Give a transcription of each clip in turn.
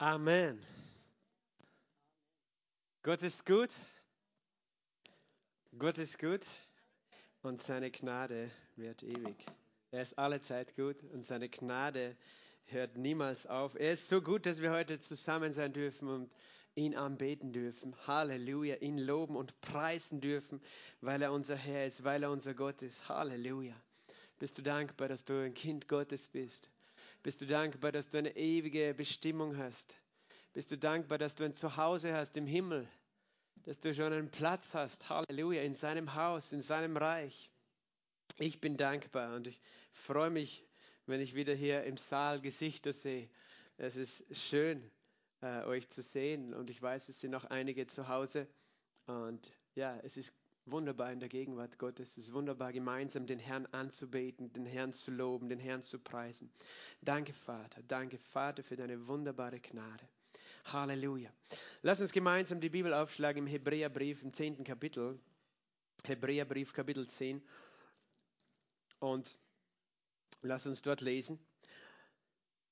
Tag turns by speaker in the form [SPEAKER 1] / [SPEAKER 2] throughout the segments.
[SPEAKER 1] Amen. Gott ist gut. Gott ist gut und seine Gnade wird ewig. Er ist alle Zeit gut und seine Gnade hört niemals auf. Er ist so gut, dass wir heute zusammen sein dürfen und ihn anbeten dürfen. Halleluja. Ihn loben und preisen dürfen, weil er unser Herr ist, weil er unser Gott ist. Halleluja. Bist du dankbar, dass du ein Kind Gottes bist? Bist du dankbar, dass du eine ewige Bestimmung hast? Bist du dankbar, dass du ein Zuhause hast im Himmel? Dass du schon einen Platz hast, Halleluja, in seinem Haus, in seinem Reich. Ich bin dankbar und ich freue mich, wenn ich wieder hier im Saal Gesichter sehe. Es ist schön, äh, euch zu sehen und ich weiß, es sind noch einige zu Hause. Und ja, es ist wunderbar in der Gegenwart Gottes. Es ist wunderbar, gemeinsam den Herrn anzubeten, den Herrn zu loben, den Herrn zu preisen. Danke, Vater. Danke, Vater, für deine wunderbare Gnade. Halleluja. Lass uns gemeinsam die Bibel aufschlagen im Hebräerbrief im 10. Kapitel. Hebräerbrief Kapitel 10. Und lass uns dort lesen.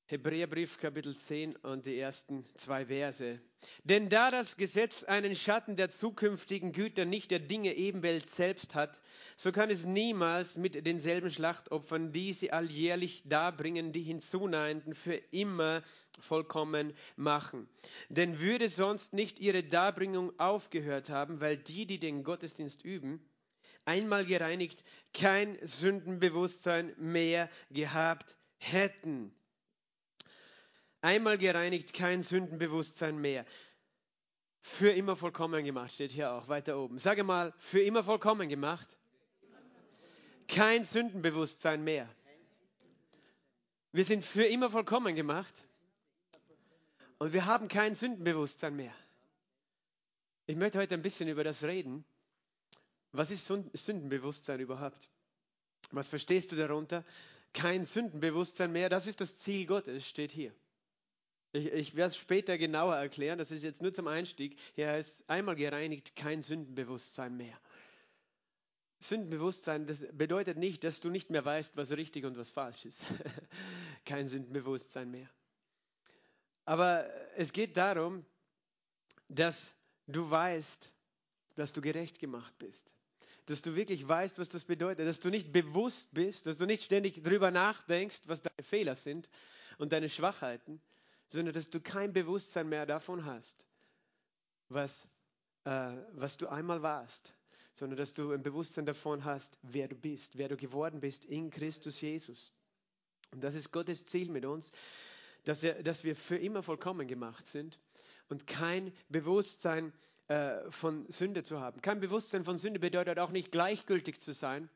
[SPEAKER 1] Hebräerbrief Kapitel 10 und die ersten zwei Verse. Denn da das Gesetz einen Schatten der zukünftigen Güter, nicht der Dinge Ebenwelt selbst hat, so kann es niemals mit denselben Schlachtopfern, die sie alljährlich darbringen, die Hinzunehmenden für immer vollkommen machen. Denn würde sonst nicht ihre Darbringung aufgehört haben, weil die, die den Gottesdienst üben, einmal gereinigt, kein Sündenbewusstsein mehr gehabt hätten einmal gereinigt, kein Sündenbewusstsein mehr. Für immer vollkommen gemacht, steht hier auch weiter oben. Sage mal, für immer vollkommen gemacht. Kein Sündenbewusstsein mehr. Wir sind für immer vollkommen gemacht und wir haben kein Sündenbewusstsein mehr. Ich möchte heute ein bisschen über das reden. Was ist Sündenbewusstsein überhaupt? Was verstehst du darunter? Kein Sündenbewusstsein mehr, das ist das Ziel Gottes, steht hier. Ich, ich werde es später genauer erklären. Das ist jetzt nur zum Einstieg. Hier heißt einmal gereinigt, kein Sündenbewusstsein mehr. Sündenbewusstsein, das bedeutet nicht, dass du nicht mehr weißt, was richtig und was falsch ist. kein Sündenbewusstsein mehr. Aber es geht darum, dass du weißt, dass du gerecht gemacht bist. Dass du wirklich weißt, was das bedeutet. Dass du nicht bewusst bist, dass du nicht ständig darüber nachdenkst, was deine Fehler sind und deine Schwachheiten, sondern dass du kein Bewusstsein mehr davon hast, was, äh, was du einmal warst, sondern dass du ein Bewusstsein davon hast, wer du bist, wer du geworden bist in Christus Jesus. Und das ist Gottes Ziel mit uns, dass, er, dass wir für immer vollkommen gemacht sind und kein Bewusstsein äh, von Sünde zu haben. Kein Bewusstsein von Sünde bedeutet auch nicht gleichgültig zu sein,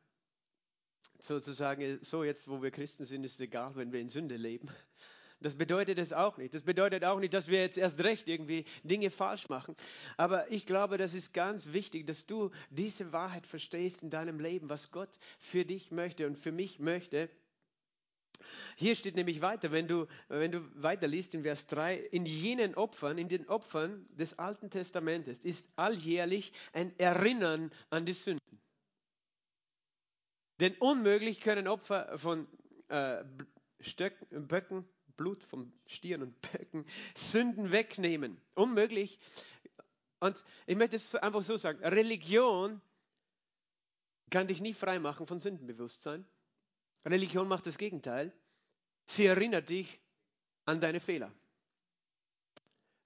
[SPEAKER 1] sozusagen, so jetzt, wo wir Christen sind, ist es egal, wenn wir in Sünde leben, das bedeutet es auch nicht. Das bedeutet auch nicht, dass wir jetzt erst recht irgendwie Dinge falsch machen. Aber ich glaube, das ist ganz wichtig, dass du diese Wahrheit verstehst in deinem Leben, was Gott für dich möchte und für mich möchte. Hier steht nämlich weiter, wenn du, wenn du weiterliest in Vers 3, in jenen Opfern, in den Opfern des Alten Testamentes ist alljährlich ein Erinnern an die Sünden. Denn unmöglich können Opfer von äh, Stöcken, Böcken, Blut vom Stieren und Böcken Sünden wegnehmen. Unmöglich. Und ich möchte es einfach so sagen, Religion kann dich nie frei machen von Sündenbewusstsein. Religion macht das Gegenteil. Sie erinnert dich an deine Fehler.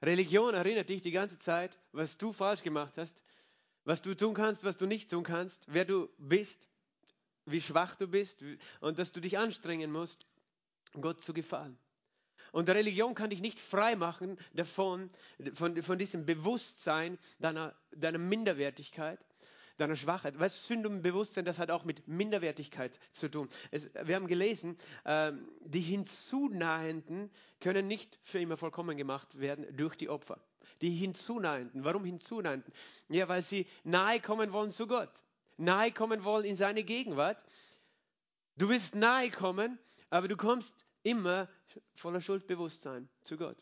[SPEAKER 1] Religion erinnert dich die ganze Zeit, was du falsch gemacht hast, was du tun kannst, was du nicht tun kannst, wer du bist, wie schwach du bist und dass du dich anstrengen musst, Gott zu gefallen. Und Religion kann dich nicht frei machen davon, von, von diesem Bewusstsein deiner, deiner Minderwertigkeit, deiner Schwachheit. Weißt du, Sündenbewusstsein, das hat auch mit Minderwertigkeit zu tun. Es, wir haben gelesen, äh, die Hinzunahenden können nicht für immer vollkommen gemacht werden durch die Opfer. Die Hinzunahenden. Warum Hinzunahenden? Ja, weil sie nahe kommen wollen zu Gott. Nahe kommen wollen in seine Gegenwart. Du willst nahe kommen, aber du kommst immer voller Schuldbewusstsein zu Gott.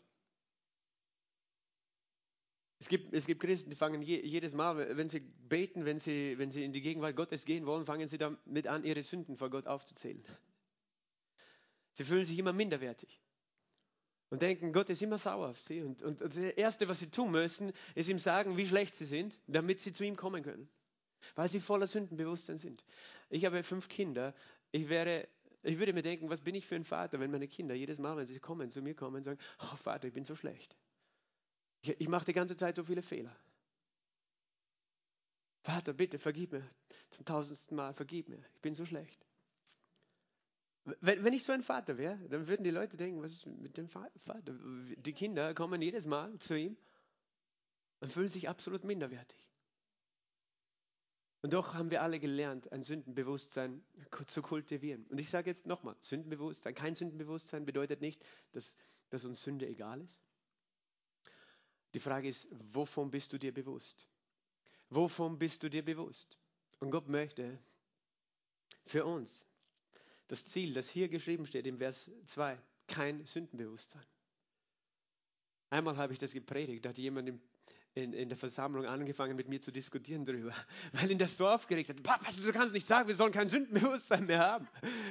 [SPEAKER 1] Es gibt, es gibt Christen, die fangen je, jedes Mal, wenn sie beten, wenn sie, wenn sie in die Gegenwart Gottes gehen wollen, fangen sie damit an, ihre Sünden vor Gott aufzuzählen. Sie fühlen sich immer minderwertig. und denken, Gott ist immer sauer auf sie. Und, und, und das Erste, was sie tun müssen, ist ihm sagen, wie schlecht sie sind, damit sie zu ihm kommen können. Weil sie voller Sündenbewusstsein sind. Ich habe fünf Kinder. Ich wäre ich würde mir denken, was bin ich für ein Vater, wenn meine Kinder jedes Mal, wenn sie kommen, zu mir kommen, sagen, oh Vater, ich bin so schlecht. Ich, ich mache die ganze Zeit so viele Fehler. Vater, bitte, vergib mir. Zum tausendsten Mal, vergib mir. Ich bin so schlecht. Wenn, wenn ich so ein Vater wäre, dann würden die Leute denken, was ist mit dem Vater? Die Kinder kommen jedes Mal zu ihm und fühlen sich absolut minderwertig. Und doch haben wir alle gelernt, ein Sündenbewusstsein zu kultivieren. Und ich sage jetzt nochmal, Sündenbewusstsein, kein Sündenbewusstsein bedeutet nicht, dass, dass uns Sünde egal ist. Die Frage ist, wovon bist du dir bewusst? Wovon bist du dir bewusst? Und Gott möchte für uns das Ziel, das hier geschrieben steht im Vers 2, kein Sündenbewusstsein. Einmal habe ich das gepredigt, da hat jemand im in, in der Versammlung angefangen mit mir zu diskutieren darüber, weil ihn das so aufgeregt hat. Papa, du kannst nicht sagen, wir sollen kein Sündenbewusstsein mehr haben.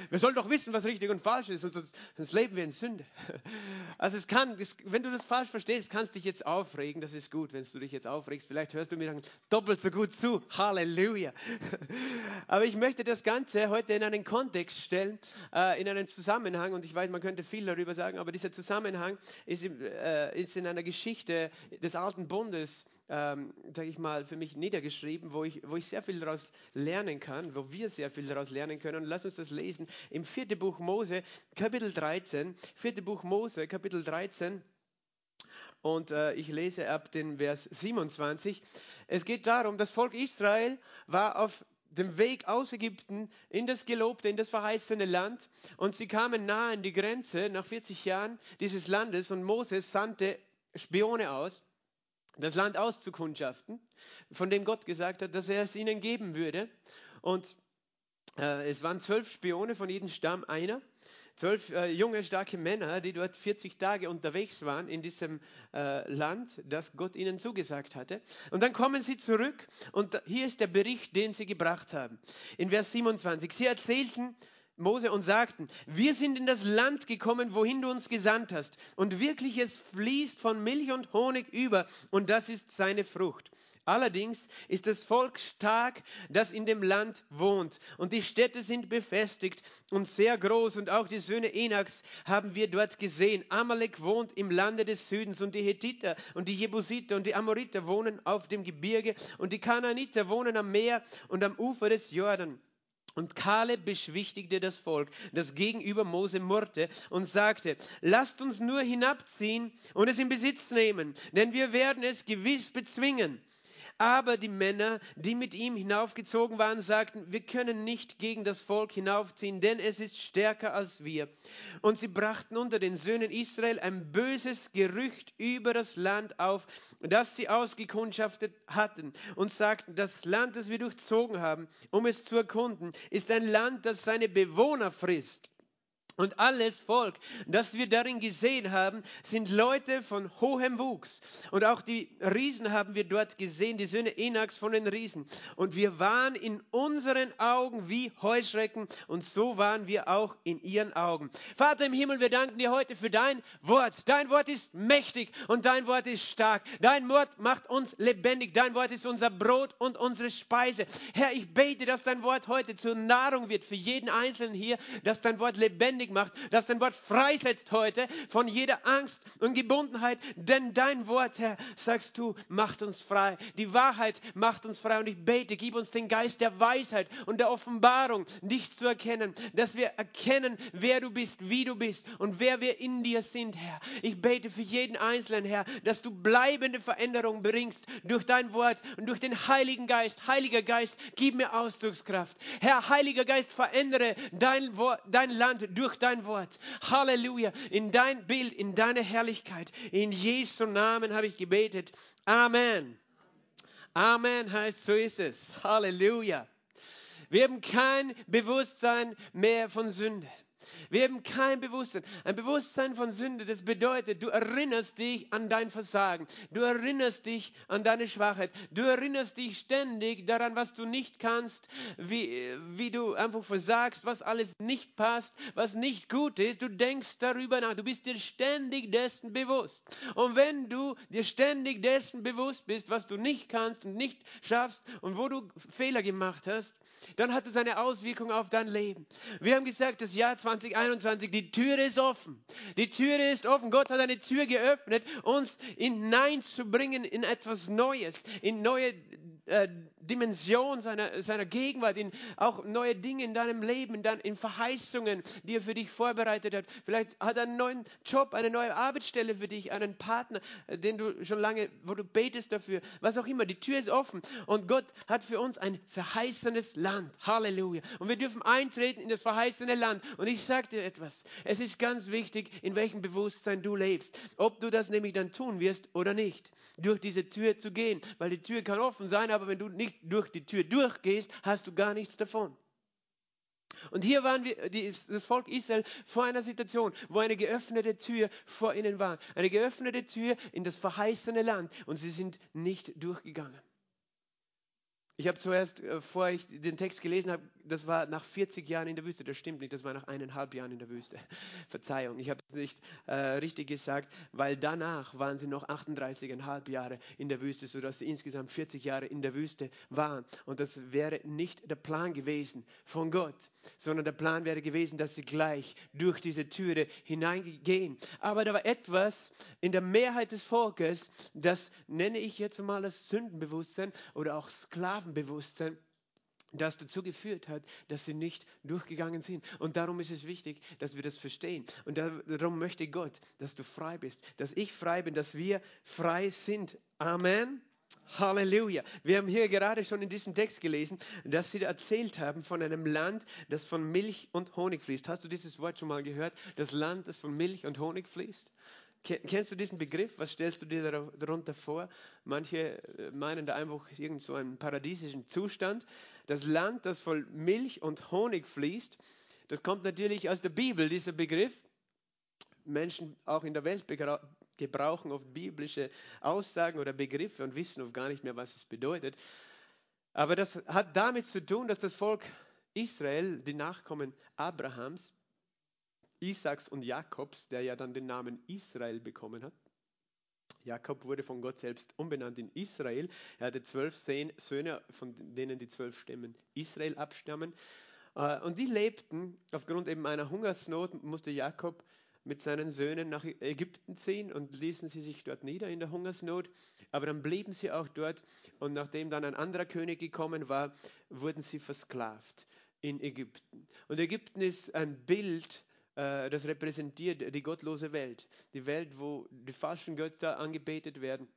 [SPEAKER 1] Wir sollen doch wissen, was richtig und falsch ist, sonst, sonst leben wir in Sünde. Also es kann, wenn du das falsch verstehst, kannst du dich jetzt aufregen. Das ist gut, wenn du dich jetzt aufregst. Vielleicht hörst du mir dann doppelt so gut zu. Halleluja. Aber ich möchte das Ganze heute in einen Kontext stellen, äh, in einen Zusammenhang. Und ich weiß, man könnte viel darüber sagen, aber dieser Zusammenhang ist, äh, ist in einer Geschichte des Alten Bundes ähm, sage ich mal, für mich niedergeschrieben, wo ich, wo ich sehr viel daraus lernen kann, wo wir sehr viel daraus lernen können. Und lass uns das lesen im vierten Buch Mose, Kapitel 13. Vierte Buch Mose, Kapitel 13. Und äh, ich lese ab den Vers 27. Es geht darum, das Volk Israel war auf dem Weg aus Ägypten in das gelobte, in das verheißene Land. Und sie kamen nahe an die Grenze nach 40 Jahren dieses Landes und Moses sandte Spione aus das Land auszukundschaften, von dem Gott gesagt hat, dass er es ihnen geben würde. Und äh, es waren zwölf Spione von jedem Stamm einer. Zwölf äh, junge, starke Männer, die dort 40 Tage unterwegs waren in diesem äh, Land, das Gott ihnen zugesagt hatte. Und dann kommen sie zurück und hier ist der Bericht, den sie gebracht haben. In Vers 27. Sie erzählten Mose und sagten, wir sind in das Land gekommen, wohin du uns gesandt hast. Und wirklich es fließt von Milch und Honig über und das ist seine Frucht. Allerdings ist das Volk stark, das in dem Land wohnt. Und die Städte sind befestigt und sehr groß. Und auch die Söhne Enaks haben wir dort gesehen. Amalek wohnt im Lande des Südens und die Hethiter und die Jebusiter und die Amoriter wohnen auf dem Gebirge und die Kanaaniter wohnen am Meer und am Ufer des Jordan. Und Kaleb beschwichtigte das Volk, das gegenüber Mose murrte und sagte, lasst uns nur hinabziehen und es in Besitz nehmen, denn wir werden es gewiss bezwingen. Aber die Männer, die mit ihm hinaufgezogen waren, sagten, wir können nicht gegen das Volk hinaufziehen, denn es ist stärker als wir. Und sie brachten unter den Söhnen Israel ein böses Gerücht über das Land auf, das sie ausgekundschaftet hatten und sagten, das Land, das wir durchzogen haben, um es zu erkunden, ist ein Land, das seine Bewohner frisst. Und alles Volk, das wir darin gesehen haben, sind Leute von hohem Wuchs. Und auch die Riesen haben wir dort gesehen, die Söhne Enaks von den Riesen. Und wir waren in unseren Augen wie Heuschrecken und so waren wir auch in ihren Augen. Vater im Himmel, wir danken dir heute für dein Wort. Dein Wort ist mächtig und dein Wort ist stark. Dein Wort macht uns lebendig. Dein Wort ist unser Brot und unsere Speise. Herr, ich bete, dass dein Wort heute zur Nahrung wird für jeden Einzelnen hier, dass dein Wort lebendig lebendig macht, dass dein Wort freisetzt heute von jeder Angst und Gebundenheit. Denn dein Wort, Herr, sagst du, macht uns frei. Die Wahrheit macht uns frei. Und ich bete, gib uns den Geist der Weisheit und der Offenbarung, dich zu erkennen, dass wir erkennen, wer du bist, wie du bist und wer wir in dir sind, Herr. Ich bete für jeden Einzelnen, Herr, dass du bleibende Veränderung bringst durch dein Wort und durch den Heiligen Geist. Heiliger Geist, gib mir Ausdruckskraft. Herr, Heiliger Geist, verändere dein, Wort, dein Land durch durch dein Wort. Halleluja. In dein Bild, in deine Herrlichkeit. In Jesu Namen habe ich gebetet. Amen. Amen heißt, so ist es. Halleluja. Wir haben kein Bewusstsein mehr von Sünde. Wir haben kein Bewusstsein. Ein Bewusstsein von Sünde, das bedeutet, du erinnerst dich an dein Versagen. Du erinnerst dich an deine Schwachheit. Du erinnerst dich ständig daran, was du nicht kannst, wie, wie du einfach versagst, was alles nicht passt, was nicht gut ist. Du denkst darüber nach. Du bist dir ständig dessen bewusst. Und wenn du dir ständig dessen bewusst bist, was du nicht kannst und nicht schaffst und wo du Fehler gemacht hast, dann hat es eine Auswirkung auf dein Leben. Wir haben gesagt, das Jahr 2021, die Tür ist offen. Die Tür ist offen. Gott hat eine Tür geöffnet, uns hineinzubringen in etwas Neues, in neue äh, Dimension seiner, seiner Gegenwart, in auch neue Dinge in deinem Leben, in, dein, in Verheißungen, die er für dich vorbereitet hat. Vielleicht hat er einen neuen Job, eine neue Arbeitsstelle für dich, einen Partner, äh, den du schon lange, wo du betest dafür, was auch immer. Die Tür ist offen und Gott hat für uns ein verheißenes Land. Halleluja. Und wir dürfen eintreten in das verheißene Land. Und ich sage dir etwas. Es ist ganz wichtig, in welchem Bewusstsein du lebst. Ob du das nämlich dann tun wirst oder nicht. Durch diese Tür zu gehen. Weil die Tür kann offen sein, aber wenn du nicht durch die Tür durchgehst, hast du gar nichts davon. Und hier waren wir, die, das Volk Israel vor einer Situation, wo eine geöffnete Tür vor ihnen war. Eine geöffnete Tür in das verheißene Land. Und sie sind nicht durchgegangen. Ich habe zuerst, äh, bevor ich den Text gelesen habe, das war nach 40 Jahren in der Wüste. Das stimmt nicht, das war nach eineinhalb Jahren in der Wüste. Verzeihung, ich habe es nicht äh, richtig gesagt, weil danach waren sie noch 38,5 Jahre in der Wüste, sodass sie insgesamt 40 Jahre in der Wüste waren. Und das wäre nicht der Plan gewesen von Gott, sondern der Plan wäre gewesen, dass sie gleich durch diese Türe hineingehen. Aber da war etwas in der Mehrheit des Volkes, das nenne ich jetzt mal das Sündenbewusstsein oder auch Sklavenbewusstsein das dazu geführt hat, dass sie nicht durchgegangen sind. Und darum ist es wichtig, dass wir das verstehen. Und darum möchte Gott, dass du frei bist, dass ich frei bin, dass wir frei sind. Amen. Halleluja. Wir haben hier gerade schon in diesem Text gelesen, dass sie erzählt haben von einem Land, das von Milch und Honig fließt. Hast du dieses Wort schon mal gehört? Das Land, das von Milch und Honig fließt? Kennst du diesen Begriff? Was stellst du dir darunter vor? Manche äh, meinen da einfach irgend so einen paradiesischen Zustand. Das Land, das voll Milch und Honig fließt, das kommt natürlich aus der Bibel, dieser Begriff. Menschen auch in der Welt gebrauchen oft biblische Aussagen oder Begriffe und wissen oft gar nicht mehr, was es bedeutet. Aber das hat damit zu tun, dass das Volk Israel, die Nachkommen Abrahams, Isaaks und Jakobs, der ja dann den Namen Israel bekommen hat. Jakob wurde von Gott selbst umbenannt in Israel. Er hatte zwölf Söhne, von denen die zwölf Stämmen Israel abstammen. Äh, und die lebten, aufgrund eben einer Hungersnot, musste Jakob mit seinen Söhnen nach Ägypten ziehen und ließen sie sich dort nieder in der Hungersnot. Aber dann blieben sie auch dort und nachdem dann ein anderer König gekommen war, wurden sie versklavt in Ägypten. Und Ägypten ist ein Bild das repräsentiert die gottlose Welt. Die Welt, wo die falschen Götter angebetet werden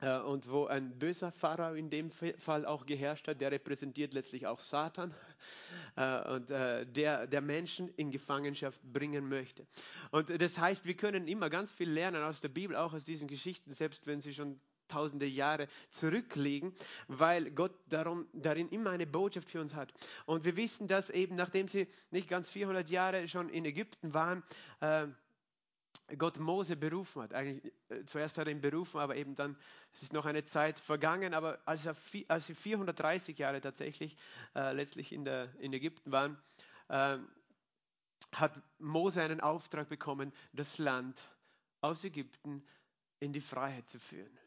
[SPEAKER 1] äh, und wo ein böser Pharao in dem Fall auch geherrscht hat, der repräsentiert letztlich auch Satan äh, und der, der Menschen in Gefangenschaft bringen möchte. Und das heißt, wir können immer ganz viel lernen aus der Bibel, auch aus diesen Geschichten, selbst wenn sie schon tausende Jahre zurückliegen, weil Gott darum, darin immer eine Botschaft für uns hat. Und wir wissen, dass eben nachdem sie nicht ganz 400 Jahre schon in Ägypten waren, äh, Gott Mose berufen hat. Eigentlich, äh, zuerst hat er ihn berufen, aber eben dann, es ist noch eine Zeit vergangen, aber als, er, als sie 430 Jahre tatsächlich äh, letztlich in, der, in Ägypten waren, äh, hat Mose einen Auftrag bekommen, das Land aus Ägypten in die Freiheit zu führen.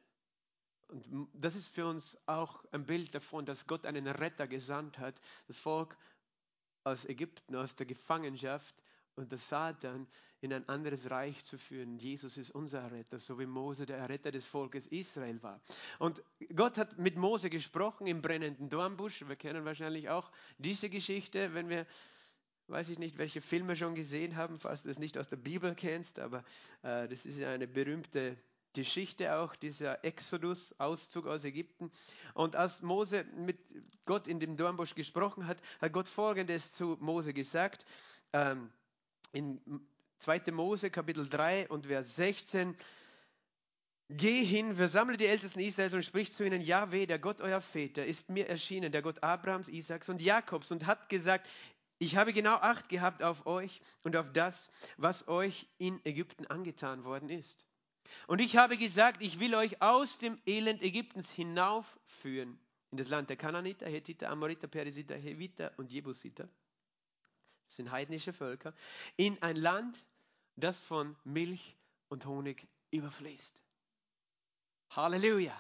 [SPEAKER 1] Und das ist für uns auch ein Bild davon, dass Gott einen Retter gesandt hat, das Volk aus Ägypten, aus der Gefangenschaft und das Satan in ein anderes Reich zu führen. Jesus ist unser Retter, so wie Mose der Retter des Volkes Israel war. Und Gott hat mit Mose gesprochen im brennenden Dornbusch. Wir kennen wahrscheinlich auch diese Geschichte, wenn wir weiß ich nicht, welche Filme schon gesehen haben, falls du es nicht aus der Bibel kennst, aber äh, das ist eine berühmte Geschichte auch, dieser Exodus, Auszug aus Ägypten. Und als Mose mit Gott in dem Dornbusch gesprochen hat, hat Gott Folgendes zu Mose gesagt. Ähm, in 2. Mose Kapitel 3 und Vers 16. Geh hin, versammle die Ältesten Israels und sprich zu ihnen, Jahweh, der Gott euer Väter, ist mir erschienen, der Gott Abrahams, Isaaks und Jakobs und hat gesagt, ich habe genau Acht gehabt auf euch und auf das, was euch in Ägypten angetan worden ist. Und ich habe gesagt, ich will euch aus dem Elend Ägyptens hinaufführen in das Land der Kananiter, Hethiter, Amoriter, Perisiter, Heviter und Jebusiter. Das sind heidnische Völker. In ein Land, das von Milch und Honig überfließt. Halleluja.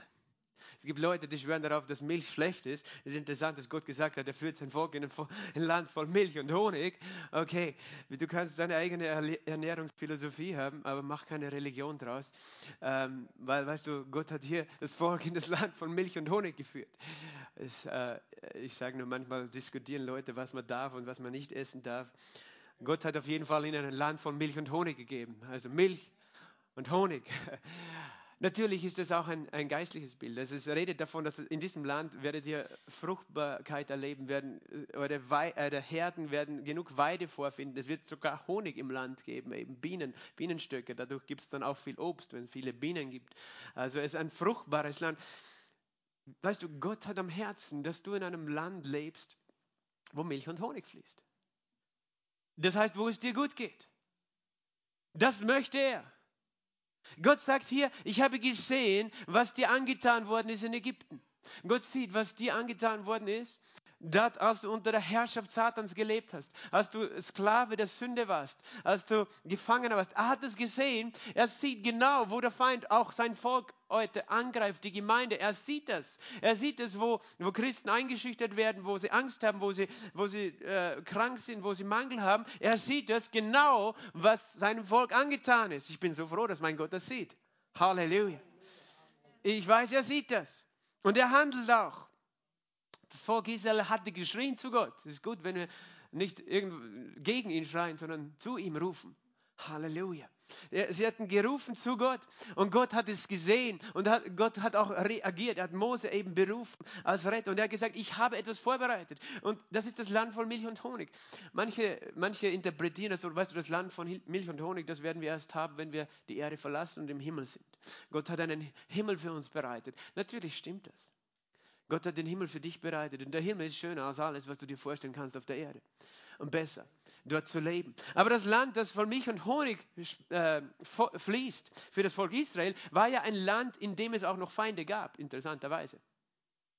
[SPEAKER 1] Es gibt Leute, die schwören darauf, dass Milch schlecht ist. Es ist interessant, dass Gott gesagt hat, er führt sein Volk in ein Land voll Milch und Honig. Okay, du kannst deine eigene Ernährungsphilosophie haben, aber mach keine Religion draus. Ähm, weil, weißt du, Gott hat hier das Volk in das Land von Milch und Honig geführt. Es, äh, ich sage nur, manchmal diskutieren Leute, was man darf und was man nicht essen darf. Gott hat auf jeden Fall ihnen ein Land von Milch und Honig gegeben. Also Milch und Honig. Natürlich ist das auch ein, ein geistliches Bild. Also es redet davon, dass in diesem Land werdet ihr Fruchtbarkeit erleben werden, äh, eure, eure Herden werden genug Weide vorfinden. Es wird sogar Honig im Land geben, eben Bienen, Bienenstöcke. Dadurch gibt es dann auch viel Obst, wenn es viele Bienen gibt. Also es ist ein fruchtbares Land. Weißt du, Gott hat am Herzen, dass du in einem Land lebst, wo Milch und Honig fließt. Das heißt, wo es dir gut geht. Das möchte er. Gott sagt hier, ich habe gesehen, was dir angetan worden ist in Ägypten. Gott sieht, was dir angetan worden ist, dort, als du unter der Herrschaft Satans gelebt hast, als du Sklave der Sünde warst, als du Gefangener warst. Er hat es gesehen. Er sieht genau, wo der Feind auch sein Volk heute angreift, die Gemeinde. Er sieht das. Er sieht es, wo, wo Christen eingeschüchtert werden, wo sie Angst haben, wo sie, wo sie äh, krank sind, wo sie Mangel haben. Er sieht das genau, was seinem Volk angetan ist. Ich bin so froh, dass mein Gott das sieht. Halleluja. Ich weiß, er sieht das. Und er handelt auch. Das Volk Israel hatte geschrien zu Gott. Es ist gut, wenn wir nicht gegen ihn schreien, sondern zu ihm rufen. Halleluja. Sie hatten gerufen zu Gott und Gott hat es gesehen und Gott hat auch reagiert. Er hat Mose eben berufen als Retter und er hat gesagt, ich habe etwas vorbereitet und das ist das Land von Milch und Honig. Manche, manche interpretieren das so, weißt du, das Land von Milch und Honig, das werden wir erst haben, wenn wir die Erde verlassen und im Himmel sind. Gott hat einen Himmel für uns bereitet. Natürlich stimmt das. Gott hat den Himmel für dich bereitet. Und der Himmel ist schöner als alles, was du dir vorstellen kannst auf der Erde. Und besser, dort zu leben. Aber das Land, das von Milch und Honig äh, fließt für das Volk Israel, war ja ein Land, in dem es auch noch Feinde gab, interessanterweise.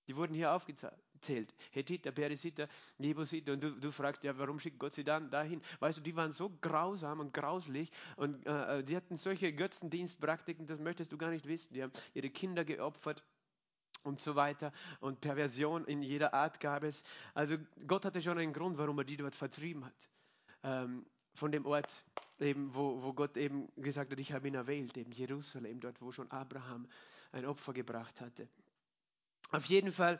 [SPEAKER 1] Die wurden hier aufgezählt. Hethiter, Perisiter, Jebusiter. Und du, du, fragst ja, warum schickt Gott sie dann dahin? Weißt du, die waren so grausam und grauslich und äh, die hatten solche Götzendienstpraktiken, das möchtest du gar nicht wissen. Die haben ihre Kinder geopfert und so weiter. Und Perversion in jeder Art gab es. Also Gott hatte schon einen Grund, warum er die dort vertrieben hat. Ähm, von dem Ort, eben, wo, wo Gott eben gesagt hat, ich habe ihn erwählt, eben Jerusalem, dort, wo schon Abraham ein Opfer gebracht hatte. Auf jeden Fall,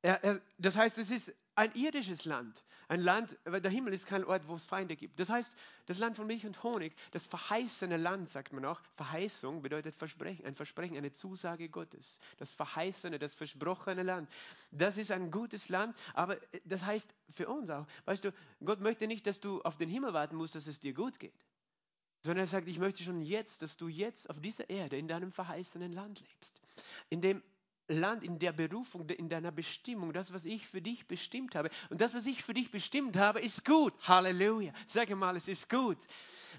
[SPEAKER 1] er, er, das heißt, es ist ein irdisches Land. Ein Land, weil der Himmel ist kein Ort, wo es Feinde gibt. Das heißt, das Land von Milch und Honig, das verheißene Land, sagt man auch. Verheißung bedeutet Versprechen, ein Versprechen, eine Zusage Gottes. Das verheißene, das versprochene Land. Das ist ein gutes Land, aber das heißt für uns auch, weißt du, Gott möchte nicht, dass du auf den Himmel warten musst, dass es dir gut geht. Sondern er sagt, ich möchte schon jetzt, dass du jetzt auf dieser Erde in deinem verheißenen Land lebst. In dem Land, in der Berufung, in deiner Bestimmung, das, was ich für dich bestimmt habe. Und das, was ich für dich bestimmt habe, ist gut. Halleluja. Sag mal, es ist gut,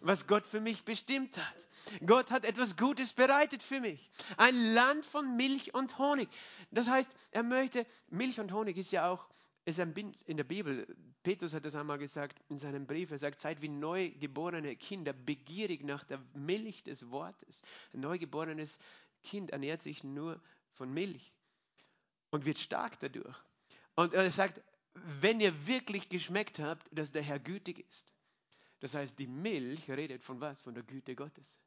[SPEAKER 1] was Gott für mich bestimmt hat. Gott hat etwas Gutes bereitet für mich. Ein Land von Milch und Honig. Das heißt, er möchte, Milch und Honig ist ja auch, ist in der Bibel. Petrus hat das einmal gesagt in seinem Brief. Er sagt, seid wie neugeborene Kinder, begierig nach der Milch des Wortes. Ein neugeborenes Kind ernährt sich nur von Milch und wird stark dadurch. Und er sagt, wenn ihr wirklich geschmeckt habt, dass der Herr gütig ist. Das heißt, die Milch redet von was? Von der Güte Gottes.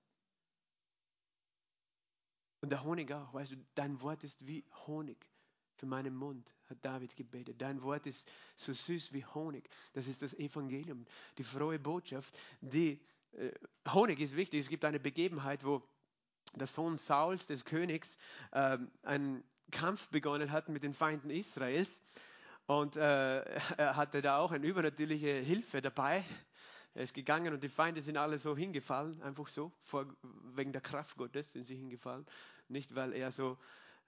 [SPEAKER 1] Und der Honig auch. Weißt du, dein Wort ist wie Honig für meinen Mund, hat David gebetet. Dein Wort ist so süß wie Honig. Das ist das Evangelium, die frohe Botschaft. Die, äh, Honig ist wichtig. Es gibt eine Begebenheit, wo der Sohn Sauls, des Königs, äh, einen Kampf begonnen hat mit den Feinden Israels. Und äh, er hatte da auch eine übernatürliche Hilfe dabei. Er ist gegangen und die Feinde sind alle so hingefallen, einfach so, vor, wegen der Kraft Gottes sind sie hingefallen. Nicht, weil er so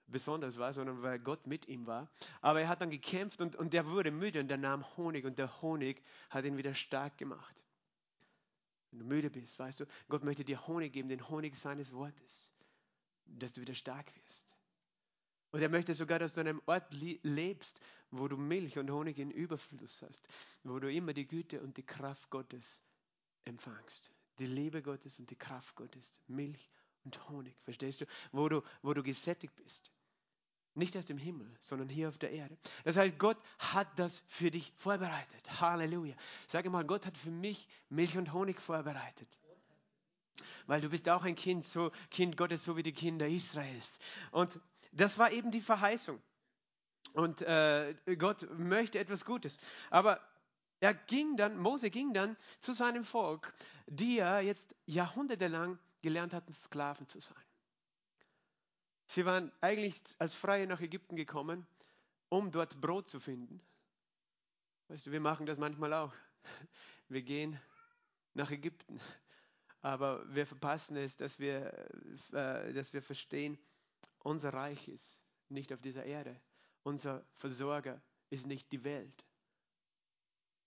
[SPEAKER 1] besonders war, sondern weil Gott mit ihm war. Aber er hat dann gekämpft und, und der wurde müde und der nahm Honig und der Honig hat ihn wieder stark gemacht. Wenn du müde bist, weißt du, Gott möchte dir Honig geben, den Honig seines Wortes, dass du wieder stark wirst. Und er möchte sogar, dass du an einem Ort lebst, wo du Milch und Honig in Überfluss hast, wo du immer die Güte und die Kraft Gottes empfangst. Die Liebe Gottes und die Kraft Gottes. Milch und Honig, verstehst du? Wo du, wo du gesättigt bist. Nicht erst im Himmel, sondern hier auf der Erde. Das heißt, Gott hat das für dich vorbereitet. Halleluja. Sage mal, Gott hat für mich Milch und Honig vorbereitet. Weil du bist auch ein Kind, so Kind Gottes, so wie die Kinder Israels. Und das war eben die Verheißung. Und äh, Gott möchte etwas Gutes. Aber er ging dann, Mose ging dann zu seinem Volk, die er jetzt jahrhundertelang gelernt hatten, Sklaven zu sein. Sie waren eigentlich als Freie nach Ägypten gekommen, um dort Brot zu finden. Weißt du, wir machen das manchmal auch. Wir gehen nach Ägypten, aber wir verpassen es, dass wir, äh, dass wir verstehen, unser Reich ist nicht auf dieser Erde. Unser Versorger ist nicht die Welt.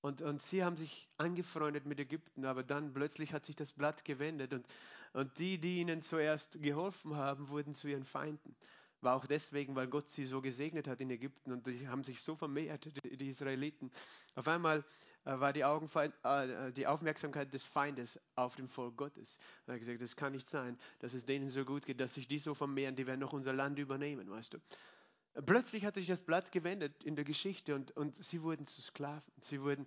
[SPEAKER 1] Und, und sie haben sich angefreundet mit Ägypten, aber dann plötzlich hat sich das Blatt gewendet und, und die, die ihnen zuerst geholfen haben, wurden zu ihren Feinden. War auch deswegen, weil Gott sie so gesegnet hat in Ägypten und die haben sich so vermehrt, die, Israeliten. Auf einmal äh, war die, äh, die Aufmerksamkeit des Feindes auf dem Volk Gottes. Er hat gesagt, das kann nicht sein, dass es denen so gut geht, dass sich die so vermehren, die werden noch unser Land übernehmen, weißt du. Plötzlich hat sich das Blatt gewendet in der Geschichte und, und sie wurden zu Sklaven. Sie wurden,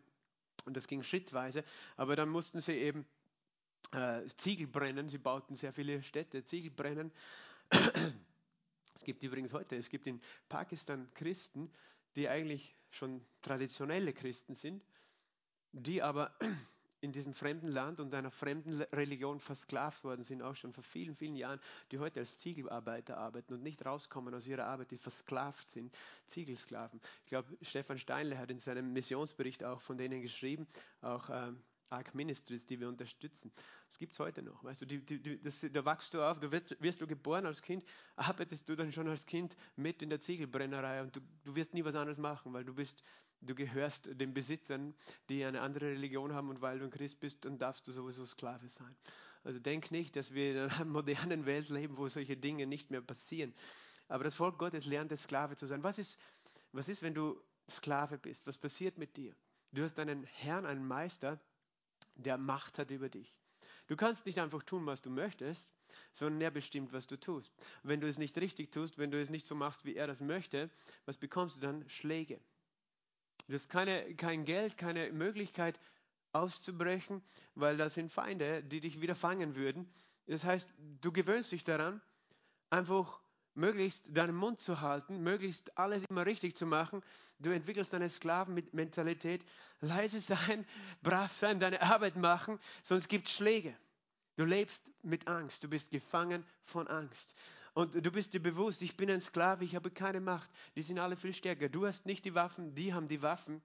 [SPEAKER 1] und das ging schrittweise, aber dann mussten sie eben äh, Ziegel brennen. Sie bauten sehr viele Städte, Ziegel brennen. Es gibt übrigens heute, es gibt in Pakistan Christen, die eigentlich schon traditionelle Christen sind, die aber in diesem fremden Land und einer fremden Religion versklavt worden sind, auch schon vor vielen, vielen Jahren, die heute als Ziegelarbeiter arbeiten und nicht rauskommen aus ihrer Arbeit, die versklavt sind, Ziegelsklaven. Ich glaube, Stefan Steinle hat in seinem Missionsbericht auch von denen geschrieben, auch ähm, Arc Ministries, die wir unterstützen. Das gibt es heute noch. Weißt du, die, die, das, da wachst du auf, da wirst, wirst, du geboren als Kind, arbeitest du dann schon als Kind mit in der Ziegelbrennerei und du, du wirst nie was anderes machen, weil du bist, du gehörst den Besitzern, die eine andere Religion haben und weil du ein Christ bist, dann darfst du sowieso Sklave sein. Also denk nicht, dass wir in einer modernen Welt leben, wo solche Dinge nicht mehr passieren. Aber das Volk Gottes lernt Sklave zu sein. Was ist, was ist, wenn du Sklave bist? Was passiert mit dir? Du hast einen Herrn, einen Meister, der Macht hat über dich. Du kannst nicht einfach tun, was du möchtest, sondern er bestimmt, was du tust. wenn du es nicht richtig tust, wenn du es nicht so machst, wie er das möchte, was bekommst du dann? Schläge. Du hast keine, kein Geld, keine Möglichkeit auszubrechen, weil das sind Feinde, die dich wieder fangen würden. Das heißt, du gewöhnst dich daran, einfach möglichst deinen Mund zu halten, möglichst alles immer richtig zu machen. Du entwickelst eine Sklavenmentalität. Leise sein, brav sein, deine Arbeit machen, sonst gibt es Schläge. Du lebst mit Angst, du bist gefangen von Angst. Und du bist dir bewusst, ich bin ein Sklave, ich habe keine Macht. Die sind alle viel stärker. Du hast nicht die Waffen, die haben die Waffen.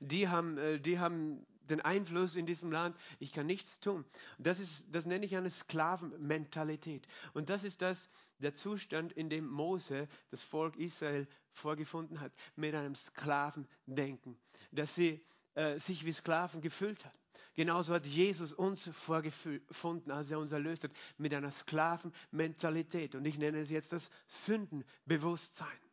[SPEAKER 1] Die haben, äh, die haben den Einfluss in diesem Land. Ich kann nichts tun. Das, ist, das nenne ich eine Sklavenmentalität. Und das ist das, der Zustand, in dem Mose das Volk Israel vorgefunden hat, mit einem Sklavendenken, dass sie äh, sich wie Sklaven gefühlt hat. Genauso hat Jesus uns vorgefunden, als er uns erlöst hat, mit einer Sklavenmentalität. Und ich nenne es jetzt das Sündenbewusstsein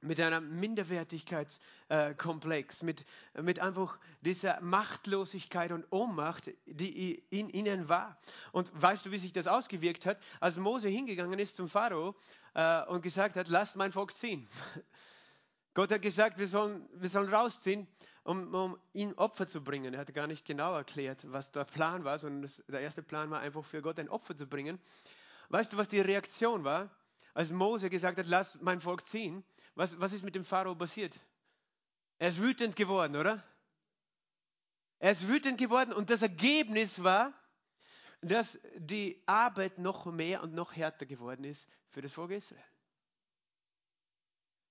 [SPEAKER 1] mit einem Minderwertigkeitskomplex, mit, mit einfach dieser Machtlosigkeit und Ohnmacht, die in ihnen war. Und weißt du, wie sich das ausgewirkt hat? Als Mose hingegangen ist zum Pharao äh, und gesagt hat, lasst mein Volk ziehen. Gott hat gesagt, wir sollen, wir sollen rausziehen, um, um ihm Opfer zu bringen. Er hat gar nicht genau erklärt, was der Plan war, sondern das, der erste Plan war einfach für Gott ein Opfer zu bringen. Weißt du, was die Reaktion war? Als Mose gesagt hat, lass mein Volk ziehen, was, was ist mit dem Pharao passiert? Er ist wütend geworden, oder? Er ist wütend geworden und das Ergebnis war, dass die Arbeit noch mehr und noch härter geworden ist für das Volk Israel.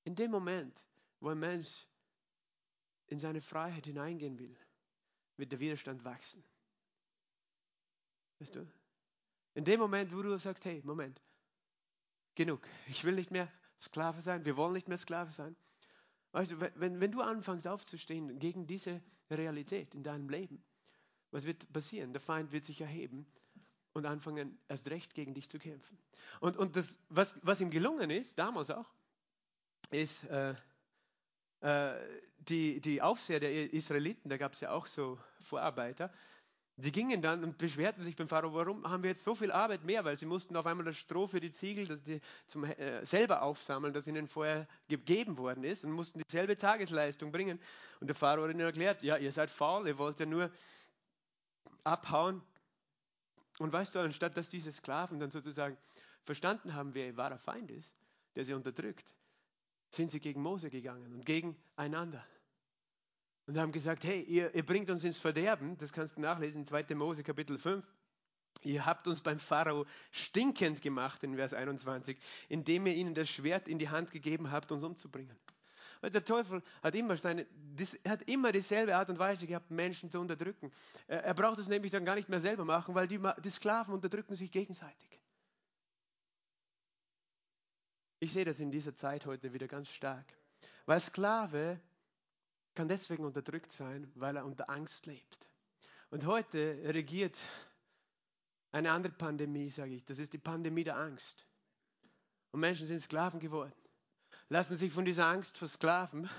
[SPEAKER 1] In dem Moment, wo ein Mensch in seine Freiheit hineingehen will, wird der Widerstand wachsen. Weißt du? In dem Moment, wo du sagst, hey, Moment, genug. Ich will nicht mehr Sklave sein. Wir wollen nicht mehr Sklave sein. Weißt du, wenn, wenn du anfängst aufzustehen gegen diese Realität in deinem Leben, was wird passieren? Der Feind wird sich erheben und anfangen, erst recht gegen dich zu kämpfen. Und, und das, was, was ihm gelungen ist, damals auch, ist äh, äh, die, die Aufseher der Israeliten, da gab es ja auch so Vorarbeiter, die gingen dann und beschwerten sich beim Pharao, warum haben wir jetzt so viel Arbeit mehr? Weil sie mussten auf einmal das Stroh für die Ziegel, das die zum, äh, selber aufsammeln, das ihnen vorher gegeben worden ist und mussten dieselbe Tagesleistung bringen. Und der Pharao hat ihnen erklärt, ja, ihr seid faul, ihr wollt ja nur abhauen. Und weißt du, anstatt dass diese Sklaven dann sozusagen verstanden haben, wer ihr wahrer Feind ist, der sie unterdrückt, sind sie gegen Mose gegangen und gegeneinander und haben gesagt, hey, ihr, ihr bringt uns ins Verderben, das kannst du nachlesen in 2. Mose Kapitel 5. Ihr habt uns beim Pharao stinkend gemacht, in Vers 21, indem ihr ihnen das Schwert in die Hand gegeben habt, uns umzubringen. Weil der Teufel hat immer, seine, hat immer dieselbe Art und Weise gehabt, Menschen zu unterdrücken. Er, er braucht es nämlich dann gar nicht mehr selber machen, weil die, die Sklaven unterdrücken sich gegenseitig. Ich sehe das in dieser Zeit heute wieder ganz stark. Weil Sklave kann deswegen unterdrückt sein, weil er unter Angst lebt. Und heute regiert eine andere Pandemie, sage ich. Das ist die Pandemie der Angst. Und Menschen sind Sklaven geworden. Lassen sich von dieser Angst versklaven,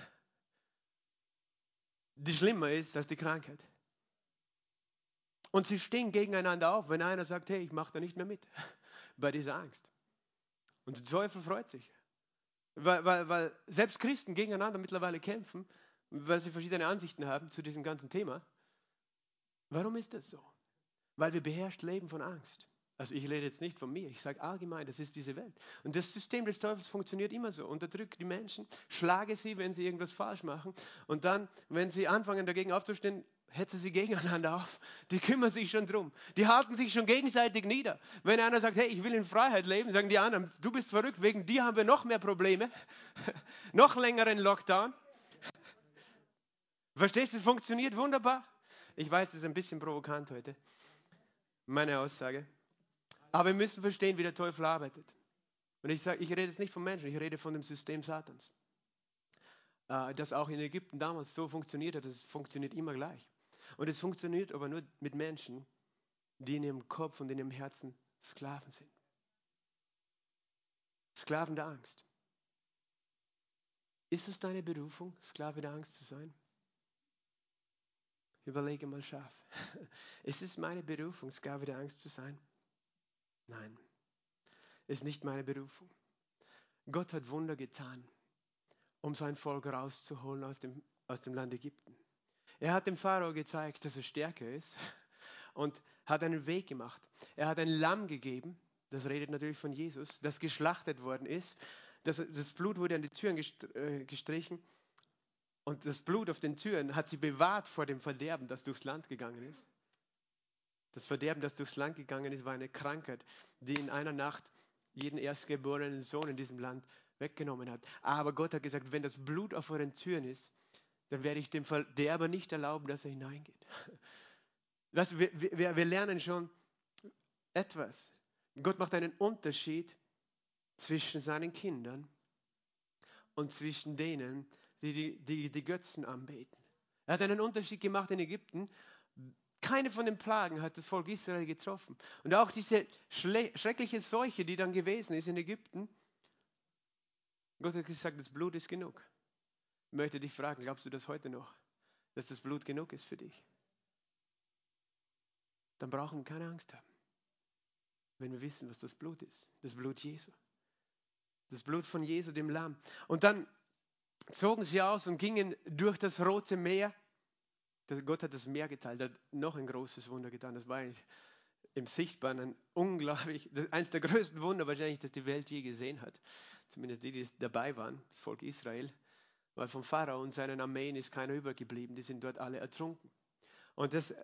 [SPEAKER 1] die schlimmer ist als die Krankheit. Und sie stehen gegeneinander auf, wenn einer sagt, hey, ich mache da nicht mehr mit bei dieser Angst. Und der Teufel freut sich. Weil, weil, weil selbst Christen gegeneinander mittlerweile kämpfen, weil sie verschiedene Ansichten haben zu diesem ganzen Thema. Warum ist das so? Weil wir beherrscht leben von Angst. Also ich rede jetzt nicht von mir, ich sage allgemein, das ist diese Welt. Und das System des Teufels funktioniert immer so. Unterdrückt die Menschen, schlage sie, wenn sie irgendwas falsch machen. Und dann, wenn sie anfangen dagegen aufzustehen, hetze sie gegeneinander auf. Die kümmern sich schon drum. Die halten sich schon gegenseitig nieder. Wenn einer sagt, hey, ich will in Freiheit leben, sagen die anderen, du bist verrückt, wegen dir haben wir noch mehr Probleme, noch längeren Lockdown. Verstehst du, funktioniert wunderbar. Ich weiß, das ist ein bisschen provokant heute, meine Aussage. Aber wir müssen verstehen, wie der Teufel arbeitet. Und ich sage, ich rede jetzt nicht von Menschen, ich rede von dem System Satans. Äh, das auch in Ägypten damals so funktioniert hat, das funktioniert immer gleich. Und es funktioniert aber nur mit Menschen, die in ihrem Kopf und in ihrem Herzen Sklaven sind. Sklaven der Angst. Ist es deine Berufung, Sklave der Angst zu sein? Überlege mal scharf. Ist es meine Berufung, Sklave der Angst zu sein? Nein, ist nicht meine Berufung. Gott hat Wunder getan, um sein Volk rauszuholen aus dem, aus dem Land Ägypten. Er hat dem Pharao gezeigt, dass er stärker ist und hat einen Weg gemacht. Er hat ein Lamm gegeben, das redet natürlich von Jesus, das geschlachtet worden ist. Das, das Blut wurde an die Türen äh, gestrichen und das Blut auf den Türen hat sie bewahrt vor dem Verderben, das durchs Land gegangen ist. Das Verderben, das durchs Land gegangen ist, war eine Krankheit, die in einer Nacht jeden erstgeborenen Sohn in diesem Land weggenommen hat. Aber Gott hat gesagt, wenn das Blut auf euren Türen ist, dann werde ich dem Verderber nicht erlauben, dass er hineingeht. Weißt du, wir, wir, wir lernen schon etwas. Gott macht einen Unterschied zwischen seinen Kindern und zwischen denen, die die, die die Götzen anbeten. Er hat einen Unterschied gemacht in Ägypten. Keine von den Plagen hat das Volk Israel getroffen. Und auch diese schreckliche Seuche, die dann gewesen ist in Ägypten, Gott hat gesagt, das Blut ist genug. Ich möchte dich fragen, glaubst du das heute noch, dass das Blut genug ist für dich? Dann brauchen wir keine Angst haben, wenn wir wissen, was das Blut ist. Das Blut Jesu. Das Blut von Jesu, dem Lamm. Und dann zogen sie aus und gingen durch das Rote Meer. Gott hat das Meer geteilt, hat noch ein großes Wunder getan. Das war eigentlich im Sichtbaren ein unglaublich, eines der größten Wunder wahrscheinlich, das die Welt je gesehen hat. Zumindest die, die dabei waren, das Volk Israel. Weil vom Pharao und seinen Armeen ist keiner übergeblieben, die sind dort alle ertrunken. Und das,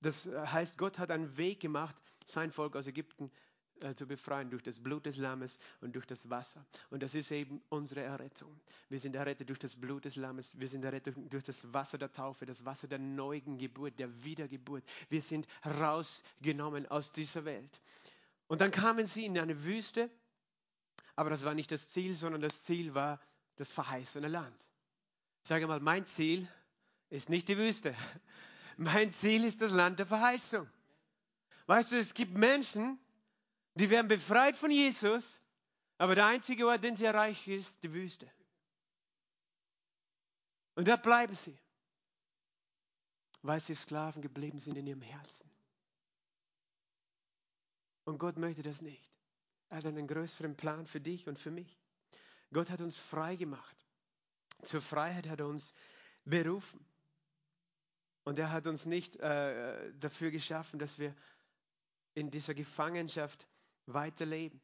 [SPEAKER 1] das heißt, Gott hat einen Weg gemacht, sein Volk aus Ägypten zu befreien durch das Blut des Lammes und durch das Wasser. Und das ist eben unsere Errettung. Wir sind errettet durch das Blut des Lammes, wir sind errettet durch das Wasser der Taufe, das Wasser der neuen Geburt, der Wiedergeburt. Wir sind rausgenommen aus dieser Welt. Und dann kamen sie in eine Wüste, Aber das war nicht das Ziel, sondern das Ziel war das verheißene Land. Ich sage mal, mein Ziel ist nicht die Wüste. Mein Ziel ist das Land der Verheißung. Weißt du, es gibt Menschen, die werden befreit von Jesus, aber der einzige Ort, den sie erreichen, ist die Wüste. Und da bleiben sie, weil sie Sklaven geblieben sind in ihrem Herzen. Und Gott möchte das nicht. Er hat einen größeren Plan für dich und für mich. Gott hat uns frei gemacht. Zur Freiheit hat er uns berufen. Und er hat uns nicht äh, dafür geschaffen, dass wir in dieser Gefangenschaft weiterleben.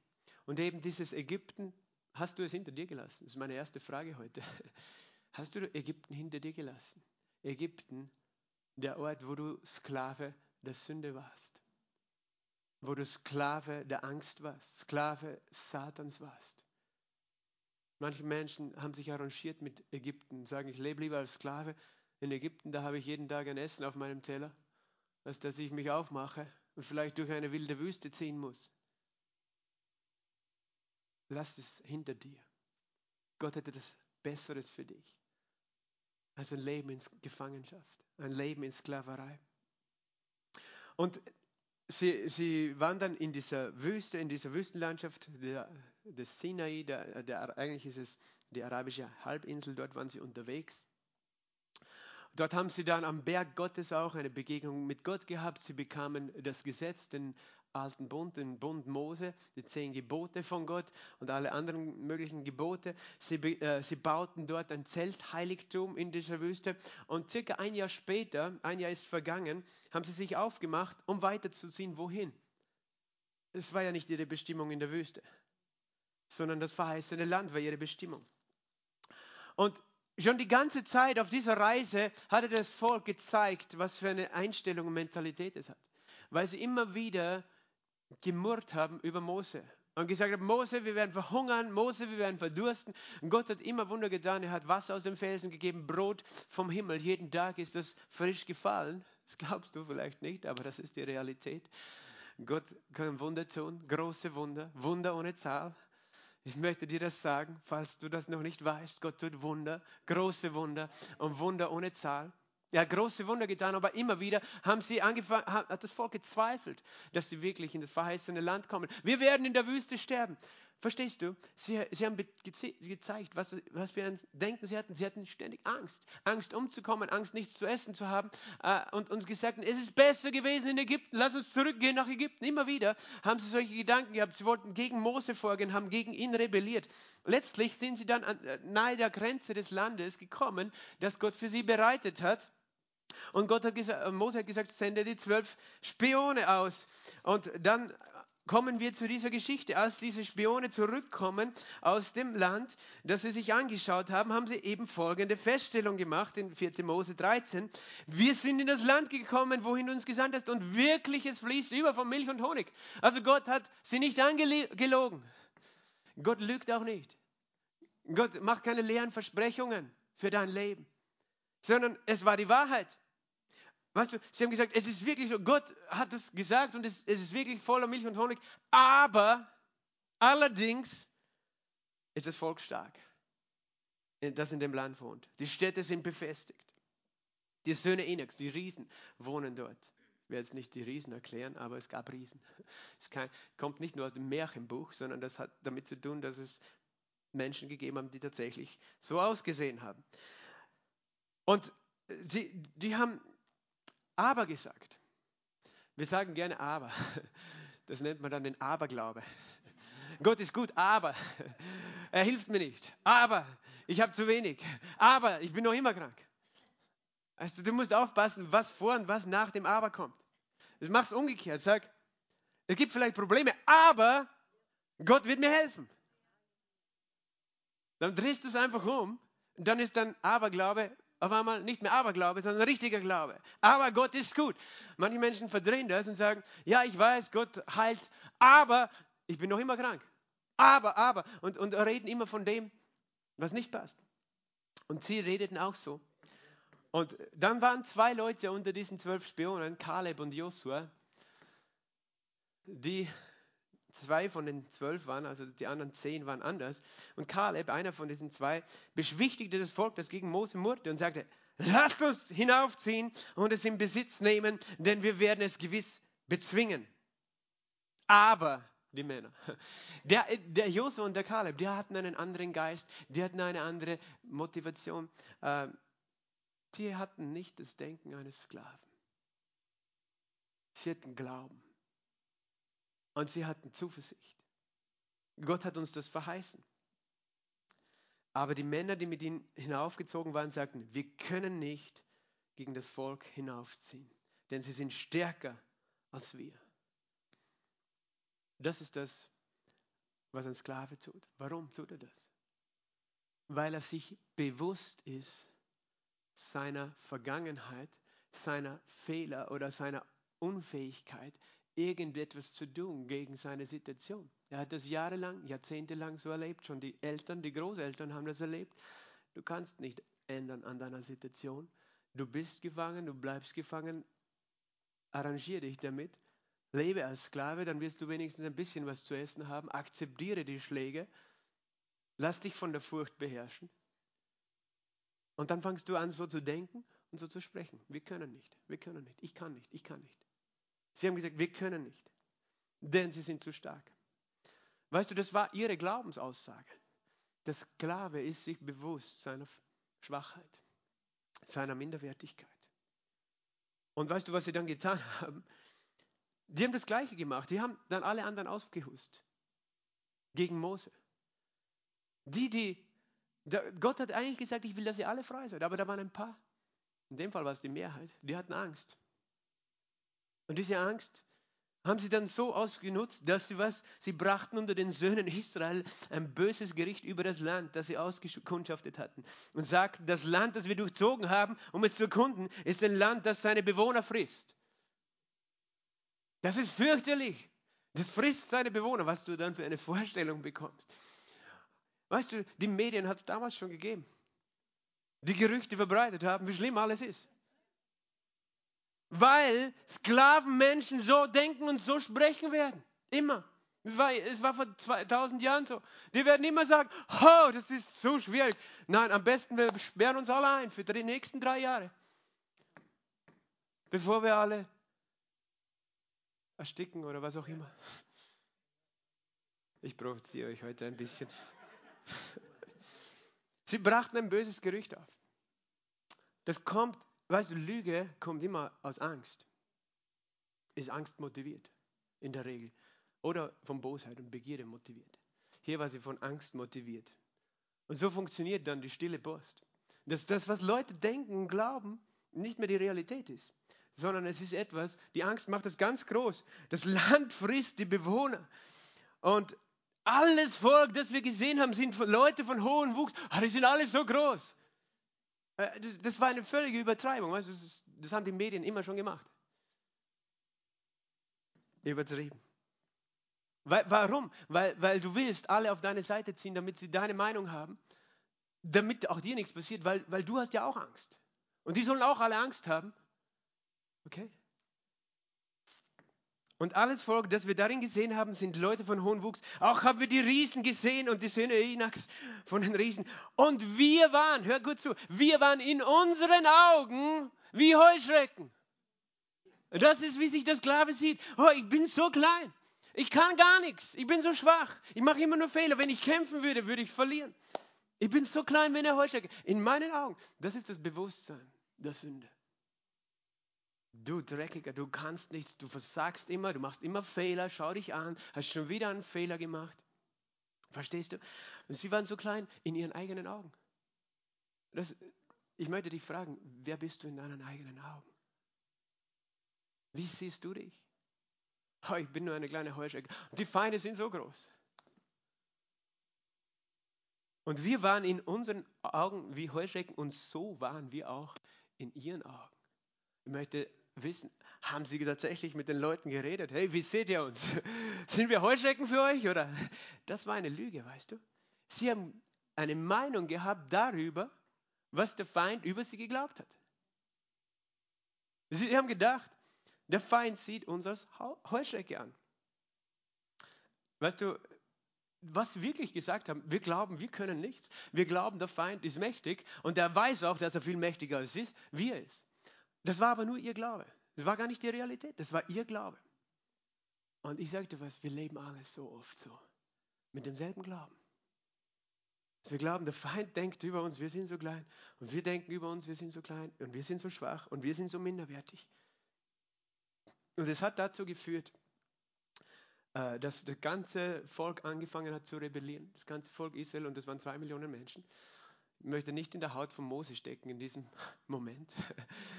[SPEAKER 1] Und eben dieses Ägypten, hast du es hinter dir gelassen? Das ist meine erste Frage heute. Hast du Ägypten hinter dir gelassen? Ägypten, der Ort, wo du Sklave der Sünde warst. Wo du Sklave der Angst warst, Sklave Satans warst. Manche Menschen haben sich arrangiert mit Ägypten, sagen, ich lebe lieber als Sklave in Ägypten, da habe ich jeden Tag ein Essen auf meinem Teller, als dass ich mich aufmache und vielleicht durch eine wilde Wüste ziehen muss. Lass es hinter dir. Gott hätte das Besseres für dich als ein Leben in Gefangenschaft, ein Leben in Sklaverei. Und sie, sie wandern in dieser Wüste, in dieser Wüstenlandschaft des Sinai, der, der, eigentlich ist es die arabische Halbinsel, dort waren sie unterwegs. Dort haben sie dann am Berg Gottes auch eine Begegnung mit Gott gehabt. Sie bekamen das Gesetz, den alten Bund, den Bund Mose, die zehn Gebote von Gott und alle anderen möglichen Gebote. Sie, äh, sie bauten dort ein Zeltheiligtum in dieser Wüste und circa ein Jahr später, ein Jahr ist vergangen, haben sie sich aufgemacht, um weiterzuziehen. Wohin? Es war ja nicht ihre Bestimmung in der Wüste, sondern das verheißene Land war ihre Bestimmung. Und Schon die ganze Zeit auf dieser Reise hatte das Volk gezeigt, was für eine Einstellung und Mentalität es hat. Weil sie immer wieder gemurrt haben über Mose und gesagt haben, Mose, wir werden verhungern, Mose, wir werden verdursten. Und Gott hat immer Wunder getan. Er hat Wasser aus dem Felsen gegeben, Brot vom Himmel. Jeden Tag ist das frisch gefallen. Das glaubst du vielleicht nicht, aber das ist die Realität. Gott kann Wunder tun, große Wunder, Wunder ohne Zahl. Ich möchte dir das sagen, falls du das noch nicht weißt. Gott tut Wunder, große Wunder und Wunder ohne Zahl. Er hat große Wunder getan, aber immer wieder haben sie angefangen, hat das Volk gezweifelt, dass sie wirklich in das verheißene Land kommen. Wir werden in der Wüste sterben. Verstehst du? Sie, sie haben gezeigt, was, was wir denken sie hatten. Sie hatten ständig Angst. Angst umzukommen, Angst nichts zu essen zu haben. Äh, und uns gesagt, es ist besser gewesen in Ägypten, lass uns zurückgehen nach Ägypten. Immer wieder haben sie solche Gedanken gehabt. Sie wollten gegen Mose vorgehen, haben gegen ihn rebelliert. Letztlich sind sie dann an, äh, nahe der Grenze des Landes gekommen, das Gott für sie bereitet hat. Und Gott hat gesagt, Mose hat gesagt, sende die zwölf Spione aus. Und dann kommen wir zu dieser Geschichte. Als diese Spione zurückkommen aus dem Land, das sie sich angeschaut haben, haben sie eben folgende Feststellung gemacht in 4. Mose 13. Wir sind in das Land gekommen, wohin du uns gesandt hast und wirklich es fließt über von Milch und Honig. Also Gott hat sie nicht angelogen. Gott lügt auch nicht. Gott macht keine leeren Versprechungen für dein Leben, sondern es war die Wahrheit. Weißt du, sie haben gesagt, es ist wirklich so, Gott hat es gesagt und es, es ist wirklich voller Milch und Honig, aber allerdings ist das Volk stark, das in dem Land wohnt. Die Städte sind befestigt. Die Söhne Enochs, die Riesen, wohnen dort. Ich werde jetzt nicht die Riesen erklären, aber es gab Riesen. Es kann, kommt nicht nur aus dem Märchenbuch, sondern das hat damit zu tun, dass es Menschen gegeben haben, die tatsächlich so ausgesehen haben. Und sie, die haben aber gesagt. Wir sagen gerne aber. Das nennt man dann den Aberglaube. Gott ist gut, aber er hilft mir nicht. Aber ich habe zu wenig. Aber ich bin noch immer krank. Also du musst aufpassen, was vor und was nach dem Aber kommt. Das machst umgekehrt. Sag, es gibt vielleicht Probleme, aber Gott wird mir helfen. Dann drehst du es einfach um dann ist dann Aberglaube auf einmal nicht mehr Aberglaube, sondern richtiger Glaube. Aber Gott ist gut. Manche Menschen verdrehen das und sagen, ja, ich weiß, Gott heilt, aber ich bin noch immer krank. Aber, aber. Und, und reden immer von dem, was nicht passt. Und sie redeten auch so. Und dann waren zwei Leute unter diesen zwölf Spionen, Kaleb und Josua, die zwei von den zwölf waren, also die anderen zehn waren anders. Und Kaleb, einer von diesen zwei, beschwichtigte das Volk, das gegen Mose murrte und sagte, lasst uns hinaufziehen und es in Besitz nehmen, denn wir werden es gewiss bezwingen. Aber die Männer. Der, der Josua und der Kaleb, die hatten einen anderen Geist, die hatten eine andere Motivation. Ähm, die hatten nicht das Denken eines Sklaven. Sie hatten Glauben. Und sie hatten Zuversicht. Gott hat uns das verheißen. Aber die Männer, die mit ihnen hinaufgezogen waren, sagten, wir können nicht gegen das Volk hinaufziehen, denn sie sind stärker als wir. Das ist das, was ein Sklave tut. Warum tut er das? Weil er sich bewusst ist seiner Vergangenheit, seiner Fehler oder seiner Unfähigkeit, irgendetwas zu tun gegen seine Situation. Er hat das jahrelang, jahrzehntelang so erlebt, schon die Eltern, die Großeltern haben das erlebt. Du kannst nicht ändern an deiner Situation. Du bist gefangen, du bleibst gefangen. Arrangiere dich damit. Lebe als Sklave, dann wirst du wenigstens ein bisschen was zu essen haben. Akzeptiere die Schläge. Lass dich von der Furcht beherrschen. Und dann fangst du an, so zu denken und so zu sprechen. Wir können nicht, wir können nicht, ich kann nicht, ich kann nicht. Sie haben gesagt, wir können nicht, denn sie sind zu stark. Weißt du, das war ihre Glaubensaussage. Der Sklave ist sich bewusst seiner Schwachheit, seiner Minderwertigkeit. Und weißt du, was sie dann getan haben? Die haben das Gleiche gemacht. Die haben dann alle anderen ausgehust. Gegen Mose. Die, die, der, Gott hat eigentlich gesagt, ich will, dass ihr alle frei seid. Aber da waren ein paar. In dem Fall war es die Mehrheit. Die hatten Angst. Und diese Angst haben sie dann so ausgenutzt, dass sie was, sie brachten unter den Söhnen Israel ein böses Gericht über das Land, das sie ausgekundschaftet hatten. Und sagten, das Land, das wir durchzogen haben, um es zu erkunden, ist ein Land, das seine Bewohner frisst. Das ist fürchterlich. Das frisst seine Bewohner, was du dann für eine Vorstellung bekommst. Weißt du, die Medien hat es damals schon gegeben. Die Gerüchte verbreitet haben, wie schlimm alles ist weil Sklavenmenschen so denken und so sprechen werden. Immer. Es war, vor 2000 Jahren so. Die werden immer sagen, oh, das ist so schwierig. Nein, am besten wir sperren uns alle ein für die nächsten drei Jahre. Bevor wir alle ersticken oder was auch immer. Ich provoziere euch heute ein bisschen. Sie brachten ein böses Gerücht auf. Das kommt Weißt du, Lüge kommt immer aus Angst. Ist Angst motiviert, in der Regel. Oder von Bosheit und Begierde motiviert. Hier war sie von Angst motiviert. Und so funktioniert dann die stille Post. Dass das, was Leute denken und glauben, nicht mehr die Realität ist, sondern es ist etwas, die Angst macht es ganz groß. Das Land frisst die Bewohner. Und alles Volk, das wir gesehen haben, sind Leute von hohem Wuchs. Ah, die sind alle so groß. Äh, das, das war eine völlige Übertreibung. Weißt das, das haben die Medien immer schon gemacht. Übertrieben. Weil, warum? Weil, weil du willst alle auf deine Seite ziehen, damit sie deine Meinung haben, damit auch dir nichts passiert, weil, weil du hast ja auch Angst. Und die sollen auch alle Angst haben. Okay? Und alles Volk, das wir darin gesehen haben, sind Leute von hohem Wuchs. Auch haben wir die Riesen gesehen und die Söhne Enaks von den Riesen. Und wir waren, hör gut zu, wir waren in unseren Augen wie Heuschrecken. Das ist, wie sich der Sklave sieht. Oh, ich bin so klein. Ich kann gar nichts. Ich bin so schwach. Ich mache immer nur Fehler. Wenn ich kämpfen würde, würde ich verlieren. Ich bin so klein wie eine Heuschrecke. In meinen Augen, das ist das Bewusstsein der Sünde. Du Dreckiger, du kannst nichts, du versagst immer, du machst immer Fehler, schau dich an, hast schon wieder einen Fehler gemacht. Verstehst du? Und sie waren so klein in ihren eigenen Augen. Das, ich möchte dich fragen, wer bist du in deinen eigenen Augen? Wie siehst du dich? Oh, ich bin nur eine kleine Heuschrecke. Die Feinde sind so groß. Und wir waren in unseren Augen wie Heuschrecken und so waren wir auch in ihren Augen. Ich möchte wissen, haben Sie tatsächlich mit den Leuten geredet? Hey, wie seht ihr uns? Sind wir Heuschrecken für euch? Oder? Das war eine Lüge, weißt du? Sie haben eine Meinung gehabt darüber, was der Feind über sie geglaubt hat. Sie haben gedacht, der Feind sieht uns als Heuschrecke an. Weißt du, was wir wirklich gesagt haben, wir glauben, wir können nichts. Wir glauben, der Feind ist mächtig und er weiß auch, dass er viel mächtiger ist, wie er ist. Das war aber nur ihr Glaube. Das war gar nicht die Realität, das war ihr Glaube. Und ich sagte was, wir leben alles so oft so. Mit demselben Glauben. Dass wir glauben, der Feind denkt über uns, wir sind so klein. Und wir denken über uns, wir sind so klein. Und wir sind so schwach. Und wir sind so minderwertig. Und es hat dazu geführt, äh, dass das ganze Volk angefangen hat zu rebellieren. Das ganze Volk Israel, und das waren zwei Millionen Menschen. Ich möchte nicht in der Haut von Mose stecken in diesem Moment.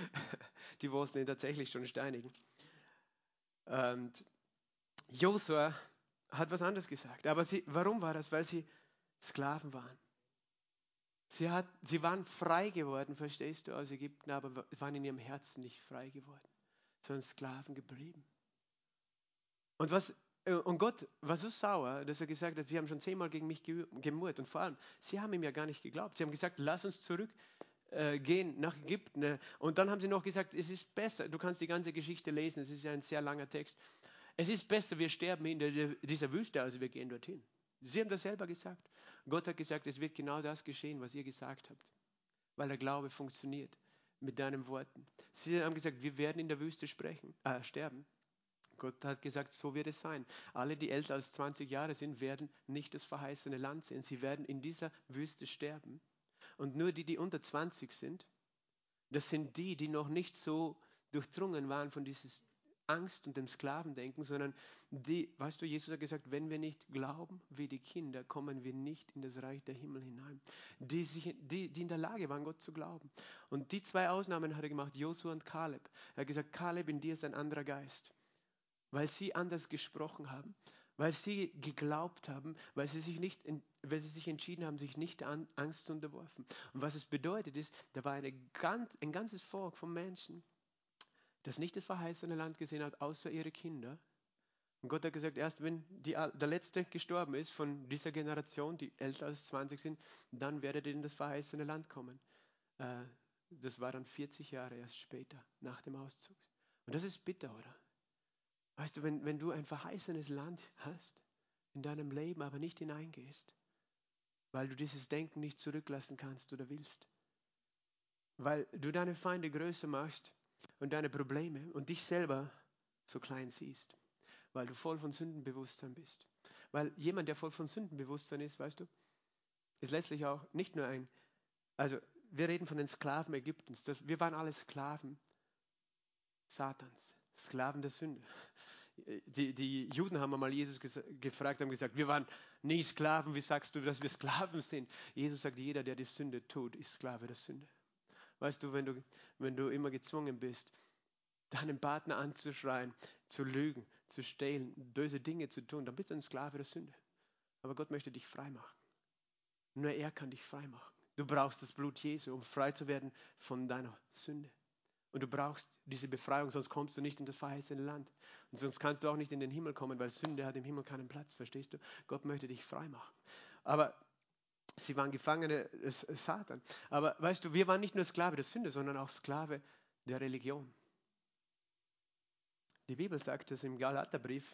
[SPEAKER 1] Die wollten ihn tatsächlich schon steinigen. Und Josua hat was anderes gesagt. Aber sie, warum war das? Weil sie Sklaven waren. Sie, hat, sie waren frei geworden, verstehst du, aus Ägypten, aber waren in ihrem Herzen nicht frei geworden, sondern Sklaven geblieben. Und, was, und Gott war so sauer, dass er gesagt hat, sie haben schon zehnmal gegen mich gemurrt. Und vor allem, sie haben ihm ja gar nicht geglaubt. Sie haben gesagt, lass uns zurückgehen äh, nach Ägypten. Äh, und dann haben sie noch gesagt, es ist besser, du kannst die ganze Geschichte lesen, es ist ja ein sehr langer Text. Es ist besser, wir sterben in dieser Wüste, als wir gehen dorthin. Sie haben das selber gesagt. Gott hat gesagt, es wird genau das geschehen, was ihr gesagt habt. Weil der Glaube funktioniert mit deinen Worten. Sie haben gesagt, wir werden in der Wüste sprechen, äh, sterben. Gott hat gesagt, so wird es sein. Alle, die älter als 20 Jahre sind, werden nicht das verheißene Land sehen. Sie werden in dieser Wüste sterben. Und nur die, die unter 20 sind, das sind die, die noch nicht so durchdrungen waren von dieses Angst und dem Sklavendenken, sondern die, weißt du, Jesus hat gesagt, wenn wir nicht glauben wie die Kinder, kommen wir nicht in das Reich der Himmel hinein. Die, sich, die, die in der Lage waren, Gott zu glauben. Und die zwei Ausnahmen hat er gemacht, Josua und Kaleb. Er hat gesagt, Kaleb, in dir ist ein anderer Geist. Weil sie anders gesprochen haben, weil sie geglaubt haben, weil sie sich, nicht, weil sie sich entschieden haben, sich nicht an Angst zu unterwerfen. Und was es bedeutet ist, da war ganz, ein ganzes Volk von Menschen, das nicht das verheißene Land gesehen hat, außer ihre Kinder. Und Gott hat gesagt, erst wenn die, der Letzte gestorben ist von dieser Generation, die älter als 20 sind, dann werdet ihr in das verheißene Land kommen. Äh, das war dann 40 Jahre erst später, nach dem Auszug. Und das ist bitter, oder? Weißt du, wenn, wenn du ein verheißenes Land hast, in deinem Leben aber nicht hineingehst, weil du dieses Denken nicht zurücklassen kannst oder willst, weil du deine Feinde größer machst, und deine Probleme und dich selber so klein siehst, weil du voll von Sündenbewusstsein bist. Weil jemand, der voll von Sündenbewusstsein ist, weißt du, ist letztlich auch nicht nur ein, also wir reden von den Sklaven Ägyptens, das, wir waren alle Sklaven Satans, Sklaven der Sünde. Die, die Juden haben einmal Jesus gefragt, haben gesagt, wir waren nie Sklaven, wie sagst du, dass wir Sklaven sind? Jesus sagt, jeder, der die Sünde tut, ist Sklave der Sünde. Weißt du, wenn du, wenn du immer gezwungen bist, deinen Partner anzuschreien, zu lügen, zu stehlen, böse Dinge zu tun, dann bist du ein Sklave der Sünde. Aber Gott möchte dich frei machen. Nur er kann dich frei machen. Du brauchst das Blut Jesu, um frei zu werden von deiner Sünde. Und du brauchst diese Befreiung, sonst kommst du nicht in das verheißene Land. Und sonst kannst du auch nicht in den Himmel kommen, weil Sünde hat im Himmel keinen Platz, verstehst du? Gott möchte dich frei machen. Aber Sie waren Gefangene des Satan. Aber weißt du, wir waren nicht nur Sklave der Sünde, sondern auch Sklave der Religion. Die Bibel sagt es im Galaterbrief,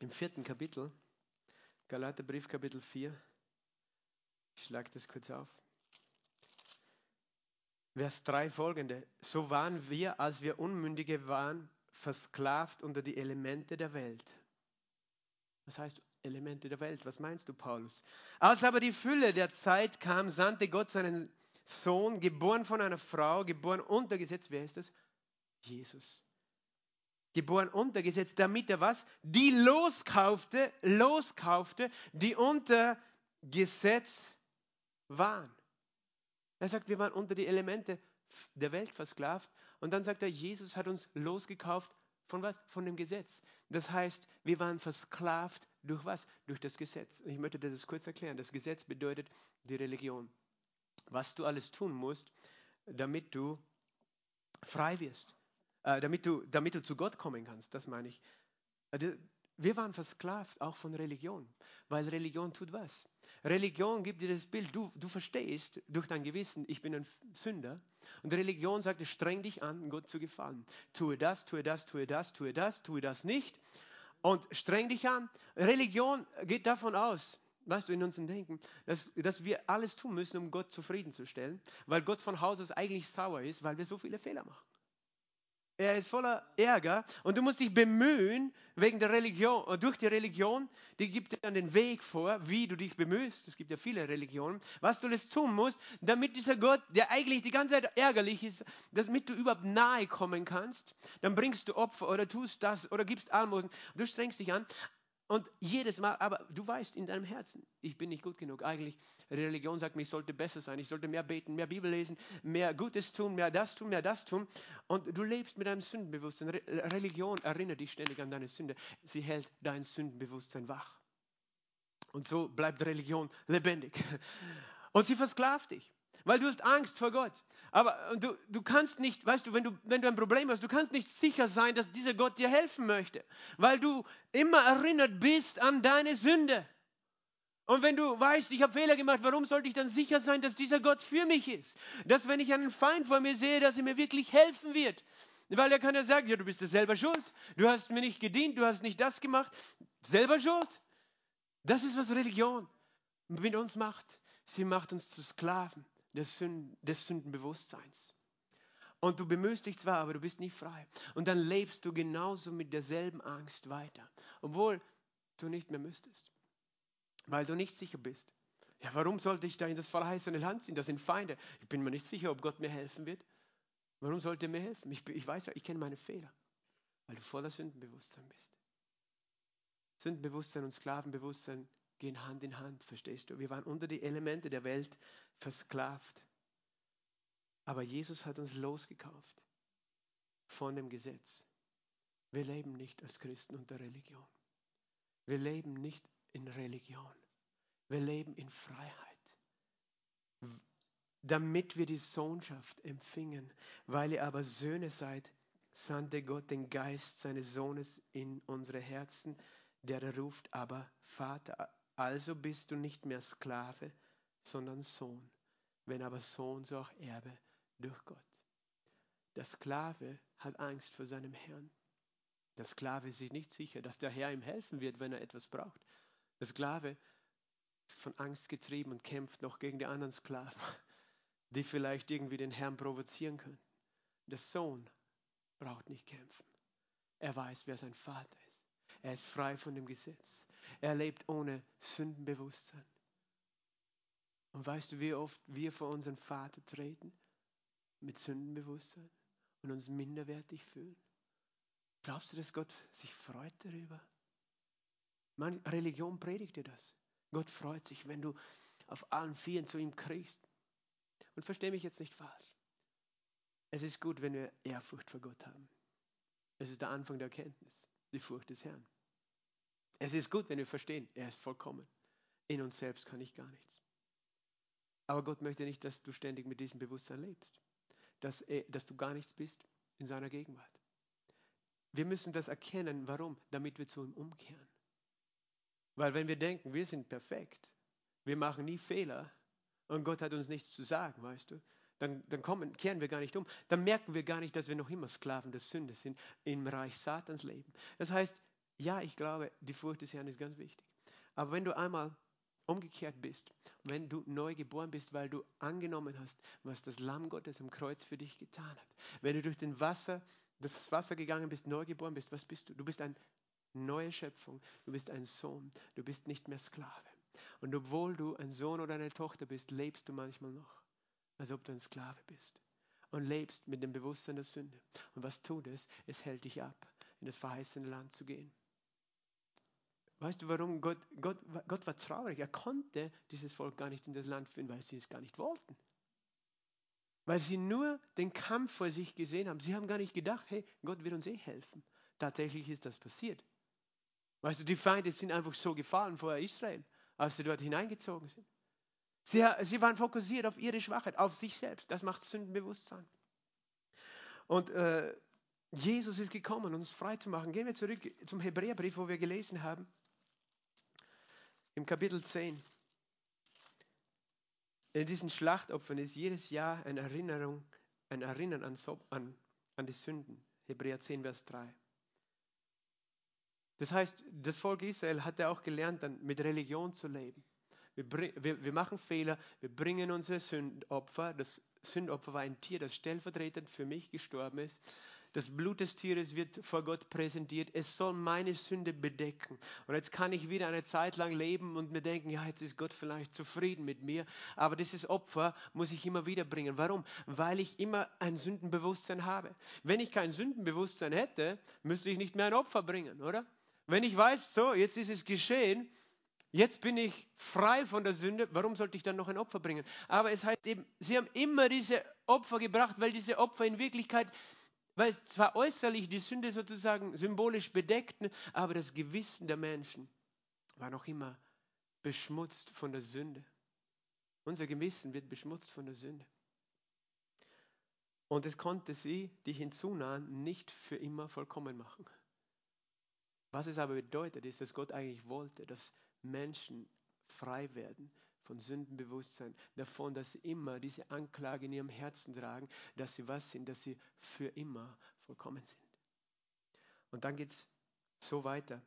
[SPEAKER 1] im vierten Kapitel, Galaterbrief Kapitel 4. Ich schlage das kurz auf. Vers 3 folgende. So waren wir, als wir Unmündige waren, versklavt unter die Elemente der Welt. Das heißt Elemente der Welt. Was meinst du, Paulus? Als aber die Fülle der Zeit kam, sandte Gott seinen Sohn, geboren von einer Frau, geboren unter Gesetz. Wer ist das? Jesus. Geboren unter Gesetz, damit er was? Die loskaufte, loskaufte, die unter Gesetz waren. Er sagt, wir waren unter die Elemente der Welt versklavt. Und dann sagt er, Jesus hat uns losgekauft von was? Von dem Gesetz. Das heißt, wir waren versklavt durch was? Durch das Gesetz. Ich möchte dir das kurz erklären. Das Gesetz bedeutet die Religion. Was du alles tun musst, damit du frei wirst. Äh, damit, du, damit du zu Gott kommen kannst, das meine ich. Also, wir waren versklavt auch von Religion, weil Religion tut was? Religion gibt dir das Bild, du, du verstehst durch dein Gewissen, ich bin ein Sünder. Und Religion sagt, streng dich an, Gott zu gefallen. Tue das, tue das, tue das, tue das, tue das nicht. und streng dich an. Religion geht davon aus, weißt du, in unserem Denken, dass, dass wir alles tun müssen, um Gott zufriedenzustellen, weil Gott von Haus aus eigentlich sauer ist, weil wir so viele Fehler machen. Er ist voller Ärger und du musst dich bemühen wegen der Religion, äh, durch die Religion, die gibt dir dann den Weg vor, wie du dich bemühst. Es gibt ja viele Religionen, was du alles tun musst, damit dieser Gott, der eigentlich die ganze Zeit ärgerlich ist, damit du überhaupt nahe kommen kannst. Dann bringst du Opfer oder tust das oder gibst Almosen. Du strengst dich an, und jedes Mal, aber du weißt in deinem Herzen, ich bin nicht gut genug. Eigentlich, Religion sagt mir, ich sollte besser sein, ich sollte mehr beten, mehr Bibel lesen, mehr Gutes tun, mehr das tun, mehr das tun. Und du lebst mit deinem Sündenbewusstsein. Religion erinnert dich ständig an deine Sünde. Sie hält dein Sündenbewusstsein wach. Und so bleibt Religion lebendig. Und sie versklavt dich weil du hast Angst vor Gott. Aber du, du kannst nicht, weißt du wenn, du, wenn du ein Problem hast, du kannst nicht sicher sein, dass dieser Gott dir helfen möchte, weil du immer erinnert bist an deine Sünde. Und wenn du weißt, ich habe Fehler gemacht, warum sollte ich dann sicher sein, dass dieser Gott für mich ist? Dass wenn ich einen Feind vor mir sehe, dass er mir wirklich helfen wird. Weil er kann ja sagen, ja, du bist ja selber schuld. Du hast mir nicht gedient, du hast nicht das gemacht. Selber schuld. Das ist, was Religion mit uns macht. Sie macht uns zu Sklaven des, Sünden, des Sündenbewusstseins. Und du bemühst dich zwar, aber du bist nicht frei. Und dann lebst du genauso mit derselben Angst weiter, obwohl du nicht mehr müsstest, weil du nicht sicher bist. Ja, warum sollte ich da in das verheißene Land ziehen? Das sind Feinde. Ich bin mir nicht sicher, ob Gott mir helfen wird. Warum sollte er mir helfen? Ich, ich weiß ja, ich kenne meine Fehler, weil du voller Sündenbewusstsein bist. Sündenbewusstsein und Sklavenbewusstsein gehen Hand in Hand, verstehst du? Wir waren unter die Elemente der Welt versklavt. Aber Jesus hat uns losgekauft von dem Gesetz. Wir leben nicht als Christen unter Religion. Wir leben nicht in Religion. Wir leben in Freiheit. Damit wir die Sohnschaft empfingen, weil ihr aber Söhne seid, sandte Gott den Geist seines Sohnes in unsere Herzen, der ruft aber Vater. Also bist du nicht mehr Sklave, sondern Sohn. Wenn aber Sohn, so auch Erbe durch Gott. Der Sklave hat Angst vor seinem Herrn. Der Sklave ist sich nicht sicher, dass der Herr ihm helfen wird, wenn er etwas braucht. Der Sklave ist von Angst getrieben und kämpft noch gegen die anderen Sklaven, die vielleicht irgendwie den Herrn provozieren können. Der Sohn braucht nicht kämpfen. Er weiß, wer sein Vater ist. Er ist frei von dem Gesetz. Er lebt ohne Sündenbewusstsein. Und weißt du, wie oft wir vor unseren Vater treten mit Sündenbewusstsein und uns minderwertig fühlen? Glaubst du, dass Gott sich freut darüber? Man, Religion predigt dir das. Gott freut sich, wenn du auf allen Vieren zu ihm kriegst. Und verstehe mich jetzt nicht falsch. Es ist gut, wenn wir Ehrfurcht vor Gott haben. Es ist der Anfang der Erkenntnis, die Furcht des Herrn. Es ist gut, wenn wir verstehen, er ist vollkommen. In uns selbst kann ich gar nichts. Aber Gott möchte nicht, dass du ständig mit diesem Bewusstsein lebst, dass, er, dass du gar nichts bist in seiner Gegenwart. Wir müssen das erkennen. Warum? Damit wir zu ihm umkehren. Weil wenn wir denken, wir sind perfekt, wir machen nie Fehler und Gott hat uns nichts zu sagen, weißt du, dann, dann kommen, kehren wir gar nicht um. Dann merken wir gar nicht, dass wir noch immer Sklaven der Sünde sind, im Reich Satans leben. Das heißt, ja, ich glaube, die Furcht des Herrn ist ganz wichtig. Aber wenn du einmal umgekehrt bist, wenn du neu geboren bist, weil du angenommen hast, was das Lamm Gottes am Kreuz für dich getan hat. Wenn du durch den Wasser, das Wasser gegangen bist, neu geboren bist, was bist du? Du bist eine neue Schöpfung, du bist ein Sohn, du bist nicht mehr Sklave. Und obwohl du ein Sohn oder eine Tochter bist, lebst du manchmal noch, als ob du ein Sklave bist. Und lebst mit dem Bewusstsein der Sünde. Und was tut es? Es hält dich ab, in das verheißene Land zu gehen. Weißt du, warum Gott, Gott, Gott war traurig? Er konnte dieses Volk gar nicht in das Land führen, weil sie es gar nicht wollten. Weil sie nur den Kampf vor sich gesehen haben. Sie haben gar nicht gedacht, hey, Gott wird uns eh helfen. Tatsächlich ist das passiert. Weißt du, die Feinde sind einfach so gefallen vor Israel, als sie dort hineingezogen sind. Sie, sie waren fokussiert auf ihre Schwachheit, auf sich selbst. Das macht Sündenbewusstsein. Und äh, Jesus ist gekommen, uns frei zu machen. Gehen wir zurück zum Hebräerbrief, wo wir gelesen haben im Kapitel 10. In diesen Schlachtopfern ist jedes Jahr eine Erinnerung, ein Erinnern an, an, an die Sünden. Hebräer 10, Vers 3. Das heißt, das Volk Israel hatte auch gelernt, dann mit Religion zu leben. Wir, wir, wir machen Fehler, wir bringen unsere Sündopfer. Das Sündopfer war ein Tier, das stellvertretend für mich gestorben ist. Das Blut des Tieres wird vor Gott präsentiert. Es soll meine Sünde bedecken. Und jetzt kann ich wieder eine Zeit lang leben und mir denken, ja, jetzt ist Gott vielleicht zufrieden mit mir. Aber dieses Opfer muss ich immer wieder bringen. Warum? Weil ich immer ein Sündenbewusstsein habe. Wenn ich kein Sündenbewusstsein hätte, müsste ich nicht mehr ein Opfer bringen, oder? Wenn ich weiß, so, jetzt ist es geschehen, jetzt bin ich frei von der Sünde, warum sollte ich dann noch ein Opfer bringen? Aber es heißt eben, sie haben immer diese Opfer gebracht, weil diese Opfer in Wirklichkeit weil es zwar äußerlich die Sünde sozusagen symbolisch bedeckt, aber das Gewissen der Menschen war noch immer beschmutzt von der Sünde. Unser Gewissen wird beschmutzt von der Sünde. Und es konnte sie, die hinzunahen, nicht für immer vollkommen machen. Was es aber bedeutet, ist, dass Gott eigentlich wollte, dass Menschen frei werden von Sündenbewusstsein, davon, dass sie immer diese Anklage in ihrem Herzen tragen, dass sie was sind, dass sie für immer vollkommen sind. Und dann geht es so weiter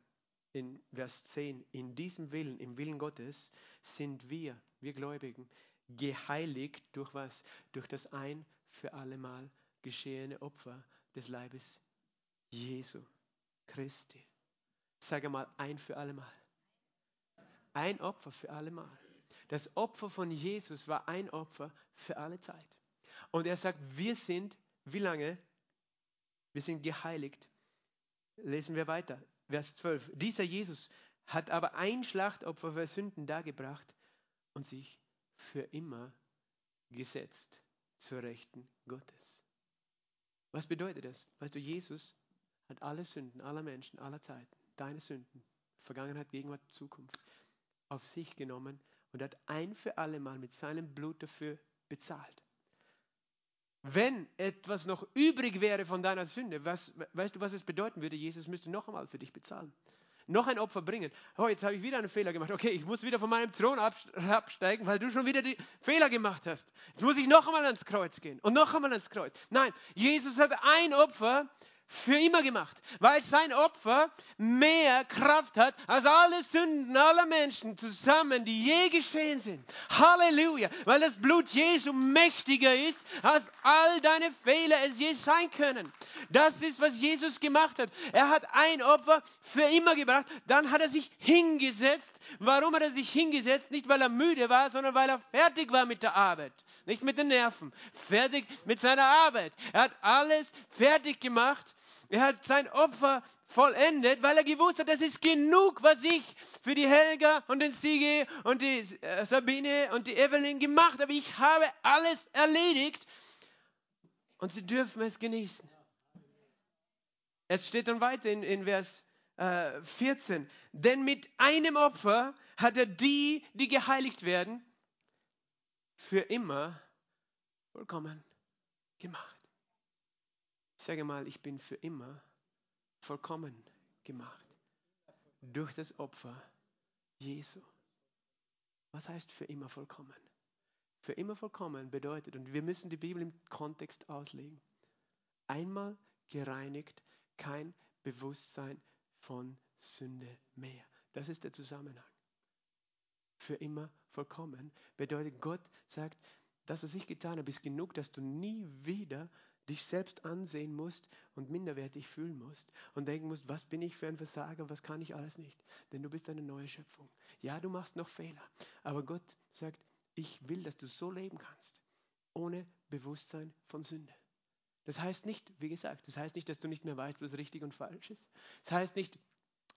[SPEAKER 1] in Vers 10. In diesem Willen, im Willen Gottes, sind wir, wir Gläubigen, geheiligt durch was? Durch das ein für allemal geschehene Opfer des Leibes Jesu Christi. Sage mal ein für allemal. Ein Opfer für allemal. Das Opfer von Jesus war ein Opfer für alle Zeit. Und er sagt, wir sind, wie lange? Wir sind geheiligt. Lesen wir weiter. Vers 12. Dieser Jesus hat aber ein Schlachtopfer für Sünden dargebracht und sich für immer gesetzt zur Rechten Gottes. Was bedeutet das? Weißt du, Jesus hat alle Sünden aller Menschen, aller Zeiten, deine Sünden, Vergangenheit, Gegenwart, Zukunft, auf sich genommen und hat ein für alle Mal mit seinem Blut dafür bezahlt. Wenn etwas noch übrig wäre von deiner Sünde, was, weißt du, was es bedeuten würde? Jesus müsste noch einmal für dich bezahlen. Noch ein Opfer bringen. Oh, jetzt habe ich wieder einen Fehler gemacht. Okay, ich muss wieder von meinem Thron absteigen, weil du schon wieder die Fehler gemacht hast. Jetzt muss ich noch einmal ans Kreuz gehen und noch einmal ans Kreuz. Nein, Jesus hat ein Opfer für immer gemacht, weil sein Opfer mehr Kraft hat als alle Sünden aller Menschen zusammen, die je geschehen sind. Halleluja, weil das Blut Jesu mächtiger ist, als all deine Fehler es je sein können. Das ist, was Jesus gemacht hat. Er hat ein Opfer für immer gebracht, dann hat er sich hingesetzt. Warum hat er sich hingesetzt? Nicht, weil er müde war, sondern weil er fertig war mit der Arbeit nicht mit den Nerven, fertig mit seiner Arbeit. Er hat alles fertig gemacht er hat sein Opfer vollendet, weil er gewusst hat, das ist genug, was ich für die Helga und den Siege und die äh, Sabine und die Evelyn gemacht habe. Ich habe alles erledigt und sie dürfen es genießen. Es steht dann weiter in, in Vers äh, 14. Denn mit einem Opfer hat er die, die geheiligt werden, für immer vollkommen gemacht. Sage mal, ich bin für immer vollkommen gemacht durch das Opfer Jesu. Was heißt für immer vollkommen? Für immer vollkommen bedeutet, und wir müssen die Bibel im Kontext auslegen, einmal gereinigt, kein Bewusstsein von Sünde mehr. Das ist der Zusammenhang. Für immer vollkommen bedeutet, Gott sagt, das, was ich getan habe, ist genug, dass du nie wieder dich selbst ansehen musst und minderwertig fühlen musst und denken musst, was bin ich für ein Versager, was kann ich alles nicht. Denn du bist eine neue Schöpfung. Ja, du machst noch Fehler, aber Gott sagt, ich will, dass du so leben kannst, ohne Bewusstsein von Sünde. Das heißt nicht, wie gesagt, das heißt nicht, dass du nicht mehr weißt, was richtig und falsch ist. Das heißt nicht,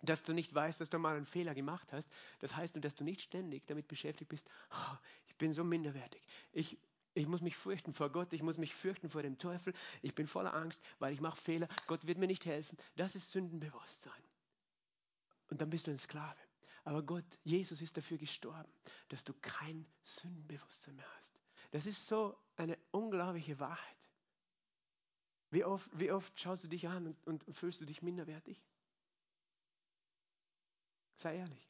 [SPEAKER 1] dass du nicht weißt, dass du mal einen Fehler gemacht hast. Das heißt nur, dass du nicht ständig damit beschäftigt bist, oh, ich bin so minderwertig. Ich, ich muss mich fürchten vor Gott, ich muss mich fürchten vor dem Teufel. Ich bin voller Angst, weil ich mache Fehler. Gott wird mir nicht helfen. Das ist Sündenbewusstsein. Und dann bist du ein Sklave. Aber Gott, Jesus ist dafür gestorben, dass du kein Sündenbewusstsein mehr hast. Das ist so eine unglaubliche Wahrheit. Wie oft, wie oft schaust du dich an und, und fühlst du dich minderwertig? Sei ehrlich.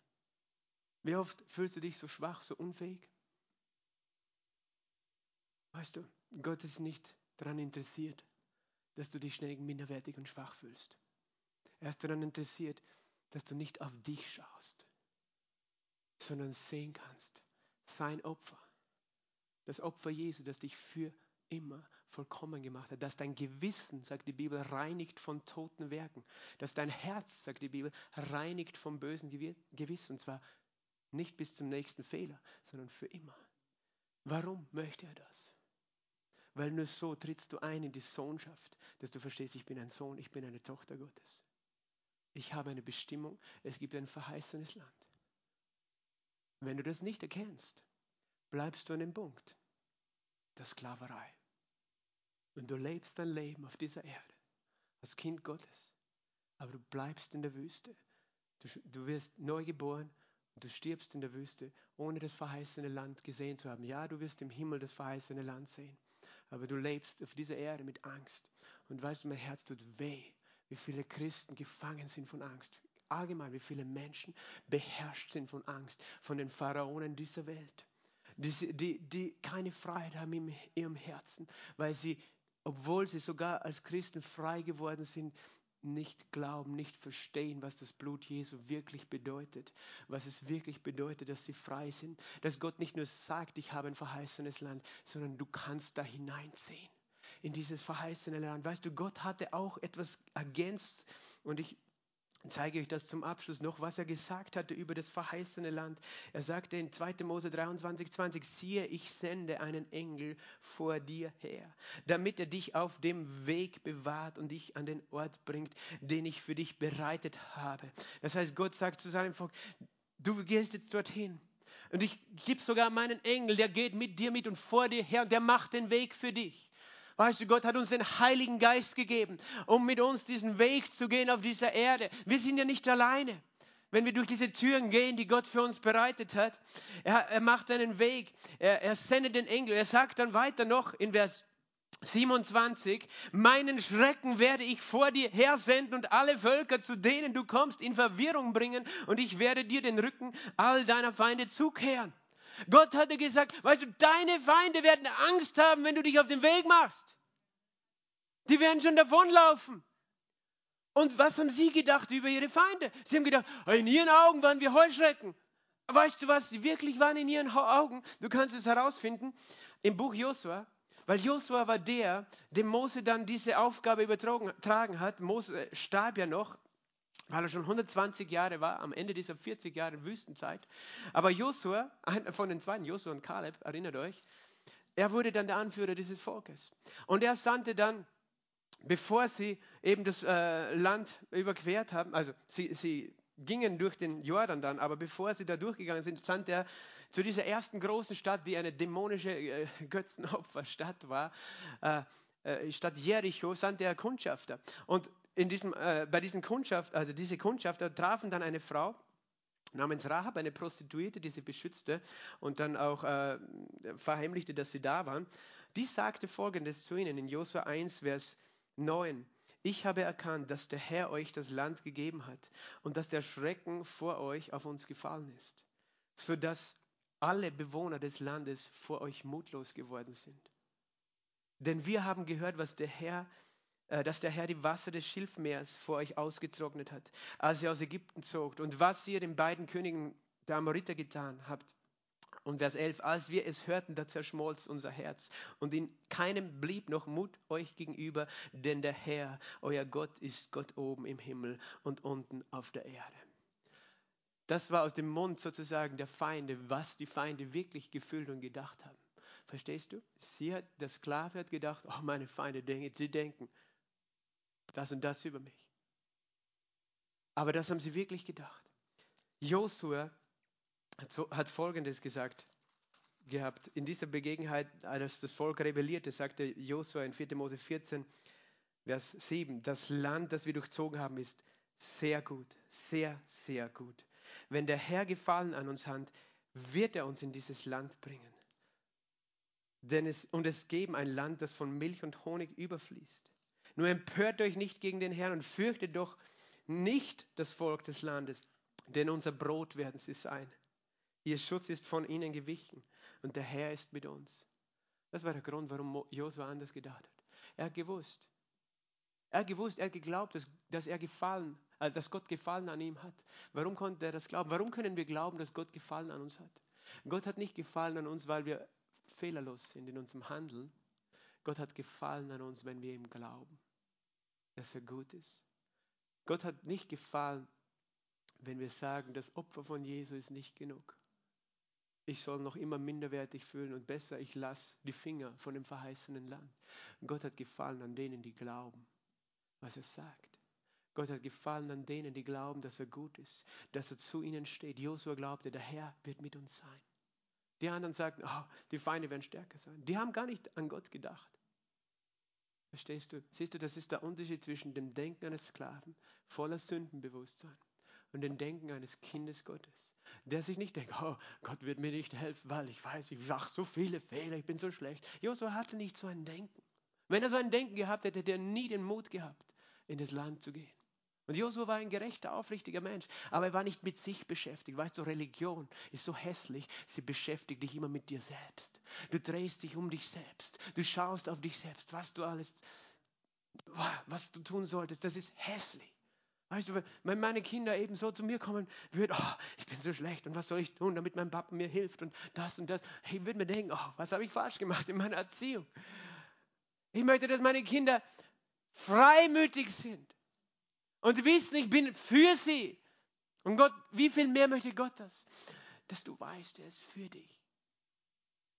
[SPEAKER 1] Wie oft fühlst du dich so schwach, so unfähig? Weißt du, Gott ist nicht daran interessiert, dass du dich schnell minderwertig und schwach fühlst. Er ist daran interessiert, dass du nicht auf dich schaust, sondern sehen kannst, sein Opfer, das Opfer Jesu, das dich für immer vollkommen gemacht hat, dass dein Gewissen, sagt die Bibel, reinigt von toten Werken, dass dein Herz, sagt die Bibel, reinigt vom bösen Gewissen, und zwar nicht bis zum nächsten Fehler, sondern für immer. Warum möchte er das? Weil nur so trittst du ein in die Sohnschaft, dass du verstehst, ich bin ein Sohn, ich bin eine Tochter Gottes. Ich habe eine Bestimmung, es gibt ein verheißenes Land. Wenn du das nicht erkennst, bleibst du an dem Punkt der Sklaverei. Und du lebst dein Leben auf dieser Erde als Kind Gottes, aber du bleibst in der Wüste. Du, du wirst neu geboren und du stirbst in der Wüste, ohne das verheißene Land gesehen zu haben. Ja, du wirst im Himmel das verheißene Land sehen, aber du lebst auf dieser Erde mit Angst. Und weißt du, mein Herz tut weh, wie viele Christen gefangen sind von Angst. Allgemein, wie viele Menschen beherrscht sind von Angst, von den Pharaonen dieser Welt, die, die, die keine Freiheit haben in ihrem Herzen, weil sie, obwohl sie sogar als Christen frei geworden sind, nicht glauben, nicht verstehen, was das Blut Jesu wirklich bedeutet, was es wirklich bedeutet, dass sie frei sind, dass Gott nicht nur sagt, ich habe ein verheißenes Land, sondern du kannst da hineinsehen in dieses verheißene Land. Weißt du, Gott hatte auch etwas ergänzt und ich zeige euch das zum Abschluss noch, was er gesagt hatte über das verheißene Land. Er sagte in 2. Mose 23, 20, siehe, ich sende einen Engel vor dir her, damit er dich auf dem Weg bewahrt und dich an den Ort bringt, den ich für dich bereitet habe. Das heißt, Gott sagt zu seinem Volk, du gehst jetzt dorthin. Und ich gebe sogar meinen Engel, der geht mit dir mit und vor dir her und der macht den Weg für dich. Weißt du, Gott hat uns den Heiligen Geist gegeben, um mit uns diesen Weg zu gehen auf dieser Erde. Wir sind ja nicht alleine. Wenn wir durch diese Türen gehen, die Gott für uns bereitet hat, er, er macht einen Weg, er, er sendet den Engel. Er sagt dann weiter noch in Vers 27, meinen Schrecken werde ich vor dir hersenden und alle Völker, zu denen du kommst, in Verwirrung bringen und ich werde dir den Rücken all deiner Feinde zukehren. Gott hatte gesagt, weißt du, deine Feinde werden Angst haben, wenn du dich auf den Weg machst. Die werden schon davonlaufen. Und was haben sie gedacht über ihre Feinde? Sie haben gedacht, in ihren Augen waren wir Heuschrecken. Weißt du, was sie wirklich waren in ihren Augen? Du kannst es herausfinden im Buch Josua, weil Josua war der, dem Mose dann diese Aufgabe übertragen hat. Mose starb ja noch weil er schon 120 Jahre war, am Ende dieser 40 Jahre Wüstenzeit. Aber Josua, einer von den zweiten, Josua und Kaleb, erinnert euch, er wurde dann der Anführer dieses Volkes. Und er sandte dann, bevor sie eben das äh, Land überquert haben, also sie, sie gingen durch den Jordan dann, aber bevor sie da durchgegangen sind, sandte er zu dieser ersten großen Stadt, die eine dämonische äh, Götzenopferstadt war, äh, äh, Stadt Jericho, sandte er Kundschafter. Und in diesem, äh, bei diesen Kundschaft, also diese Kundschafter trafen dann eine Frau namens Rahab, eine Prostituierte, die sie beschützte und dann auch äh, verheimlichte, dass sie da waren. Die sagte folgendes zu ihnen in Josua 1, Vers 9. Ich habe erkannt, dass der Herr euch das Land gegeben hat und dass der Schrecken vor euch auf uns gefallen ist, sodass alle Bewohner des Landes vor euch mutlos geworden sind. Denn wir haben gehört, was der Herr dass der Herr die Wasser des Schilfmeers vor euch ausgetrocknet hat, als ihr aus Ägypten zogt und was ihr den beiden Königen der Amoriter getan habt. Und Vers 11, als wir es hörten, da zerschmolz unser Herz und in keinem blieb noch Mut euch gegenüber, denn der Herr, euer Gott, ist Gott oben im Himmel und unten auf der Erde. Das war aus dem Mund sozusagen der Feinde, was die Feinde wirklich gefühlt und gedacht haben. Verstehst du? Sie hat, der Sklave hat gedacht, oh meine Feinde, sie denken, das und das über mich. Aber das haben sie wirklich gedacht. Josua hat, Folgendes gesagt gehabt. In dieser Begebenheit, als das Volk rebellierte, sagte Josua in 4. Mose 14, Vers 7, das Land, das wir durchzogen haben, ist sehr gut, sehr, sehr gut. Wenn der Herr Gefallen an uns hat, wird er uns in dieses Land bringen. Denn es, und es geben ein Land, das von Milch und Honig überfließt. Nur empört euch nicht gegen den Herrn und fürchtet doch nicht das Volk des Landes, denn unser Brot werden sie sein. Ihr Schutz ist von ihnen gewichen und der Herr ist mit uns. Das war der Grund, warum Josua anders gedacht hat. Er hat gewusst. Er hat gewusst, er hat geglaubt, dass, dass er Gefallen also dass Gott Gefallen an ihm hat. Warum konnte er das glauben? Warum können wir glauben, dass Gott Gefallen an uns hat? Gott hat nicht Gefallen an uns, weil wir fehlerlos sind in unserem Handeln. Gott hat Gefallen an uns, wenn wir ihm glauben, dass er gut ist. Gott hat nicht Gefallen, wenn wir sagen, das Opfer von Jesu ist nicht genug. Ich soll noch immer minderwertig fühlen und besser, ich lasse die Finger von dem verheißenen Land. Gott hat Gefallen an denen, die glauben, was er sagt. Gott hat Gefallen an denen, die glauben, dass er gut ist, dass er zu ihnen steht. Josua glaubte, der Herr wird mit uns sein. Die anderen sagten, oh, die Feinde werden stärker sein. Die haben gar nicht an Gott gedacht. Verstehst du? Siehst du, das ist der Unterschied zwischen dem Denken eines Sklaven voller Sündenbewusstsein und dem Denken eines Kindes Gottes, der sich nicht denkt, oh, Gott wird mir nicht helfen, weil ich weiß, ich mache so viele Fehler, ich bin so schlecht. Josua hatte nicht so ein Denken. Wenn er so ein Denken gehabt hätte, hätte er nie den Mut gehabt, in das Land zu gehen. Und Josua war ein gerechter, aufrichtiger Mensch, aber er war nicht mit sich beschäftigt. Weißt du, Religion ist so hässlich, sie beschäftigt dich immer mit dir selbst. Du drehst dich um dich selbst. Du schaust auf dich selbst, was du alles, was du tun solltest. Das ist hässlich. Weißt du, wenn meine Kinder eben so zu mir kommen würden, oh, ich bin so schlecht und was soll ich tun, damit mein Papa mir hilft und das und das. Ich würde mir denken, oh, was habe ich falsch gemacht in meiner Erziehung? Ich möchte, dass meine Kinder freimütig sind und wissen, ich bin für sie. Und Gott, wie viel mehr möchte Gott das? Dass du weißt, er ist für dich.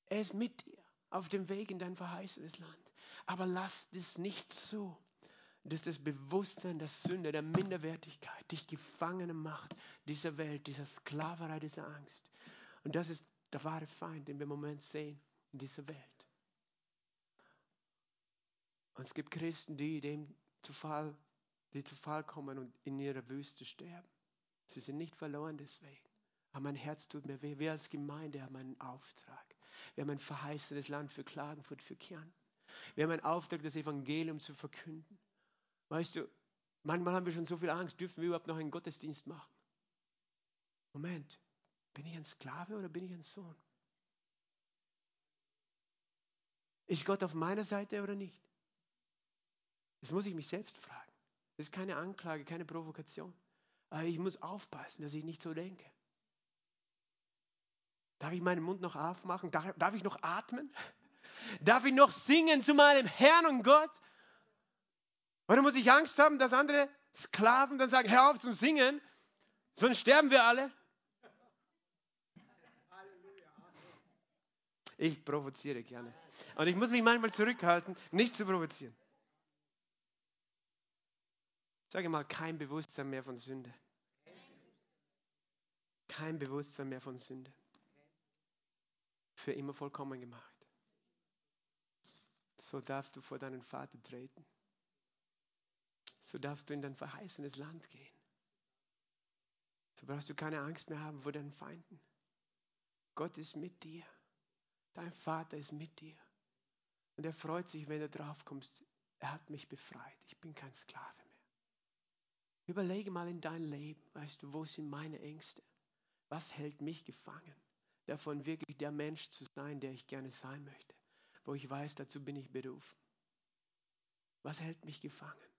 [SPEAKER 1] Er ist mit dir auf dem Weg in dein verheißenes Land. Aber lass es nicht zu, dass das Bewusstsein der Sünde, der Minderwertigkeit dich gefangen macht, dieser Welt, dieser Sklaverei, dieser Angst. Und das ist der wahre Feind, den wir im Moment sehen in dieser Welt. Und es gibt Christen, die dem zu Fall die zu Fall kommen und in ihrer Wüste sterben. Sie sind nicht verloren deswegen. Aber mein Herz tut mir weh. Wir als Gemeinde haben einen Auftrag. Wir haben ein verheißenes Land für Klagenfurt, für Kern. Wir haben einen Auftrag, das Evangelium zu verkünden. Weißt du, manchmal haben wir schon so viel Angst, dürfen wir überhaupt noch einen Gottesdienst machen? Moment, bin ich ein Sklave oder bin ich ein Sohn? Ist Gott auf meiner Seite oder nicht? Das muss ich mich selbst fragen. Das ist keine Anklage, keine Provokation. Aber ich muss aufpassen, dass ich nicht so denke. Darf ich meinen Mund noch aufmachen? Darf, ich noch atmen? Darf ich noch singen zu meinem Herrn und Gott? Oder muss ich Angst haben, dass andere Sklaven dann sagen, hör auf zu singen, sonst sterben wir alle? Ich provoziere gerne. Und ich muss mich manchmal zurückhalten, nicht zu provozieren. Sage mal, kein Bewusstsein mehr von Sünde. Kein Bewusstsein mehr von Sünde. Für immer vollkommen gemacht. So darfst du vor deinen Vater treten. So darfst du in dein verheißenes Land gehen. So brauchst du keine Angst mehr haben vor deinen Feinden. Gott ist mit dir. Dein Vater ist mit dir. Und er freut sich, wenn du drauf kommst. Er hat mich befreit. Ich bin kein Sklave. Überlege mal in dein Leben, weißt du, wo sind meine Ängste? Was hält mich gefangen, davon wirklich der Mensch zu sein, der ich gerne sein möchte, wo ich weiß, dazu bin ich berufen? Was hält mich gefangen?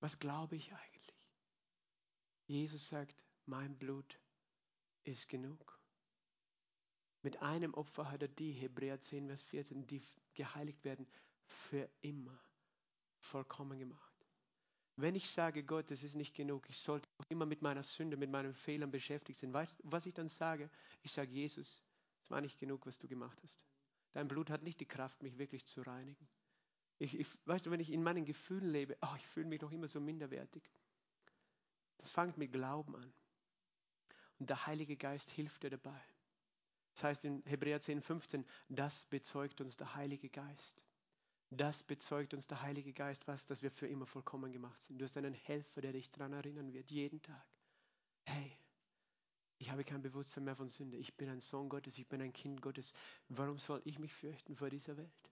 [SPEAKER 1] Was glaube ich eigentlich? Jesus sagt, mein Blut ist genug. Mit einem Opfer hat er die, Hebräer 10, Vers 14, die geheiligt werden, für immer vollkommen gemacht. Wenn ich sage, Gott, das ist nicht genug, ich sollte immer mit meiner Sünde, mit meinen Fehlern beschäftigt sein, weißt du, was ich dann sage? Ich sage, Jesus, es war nicht genug, was du gemacht hast. Dein Blut hat nicht die Kraft, mich wirklich zu reinigen. Ich, ich, weißt du, wenn ich in meinen Gefühlen lebe, oh, ich fühle mich doch immer so minderwertig. Das fängt mit Glauben an. Und der Heilige Geist hilft dir dabei. Das heißt in Hebräer 10, 15, das bezeugt uns der Heilige Geist. Das bezeugt uns der Heilige Geist was, dass wir für immer vollkommen gemacht sind. Du hast einen Helfer, der dich daran erinnern wird, jeden Tag. Hey, ich habe kein Bewusstsein mehr von Sünde. Ich bin ein Sohn Gottes, ich bin ein Kind Gottes. Warum soll ich mich fürchten vor dieser Welt?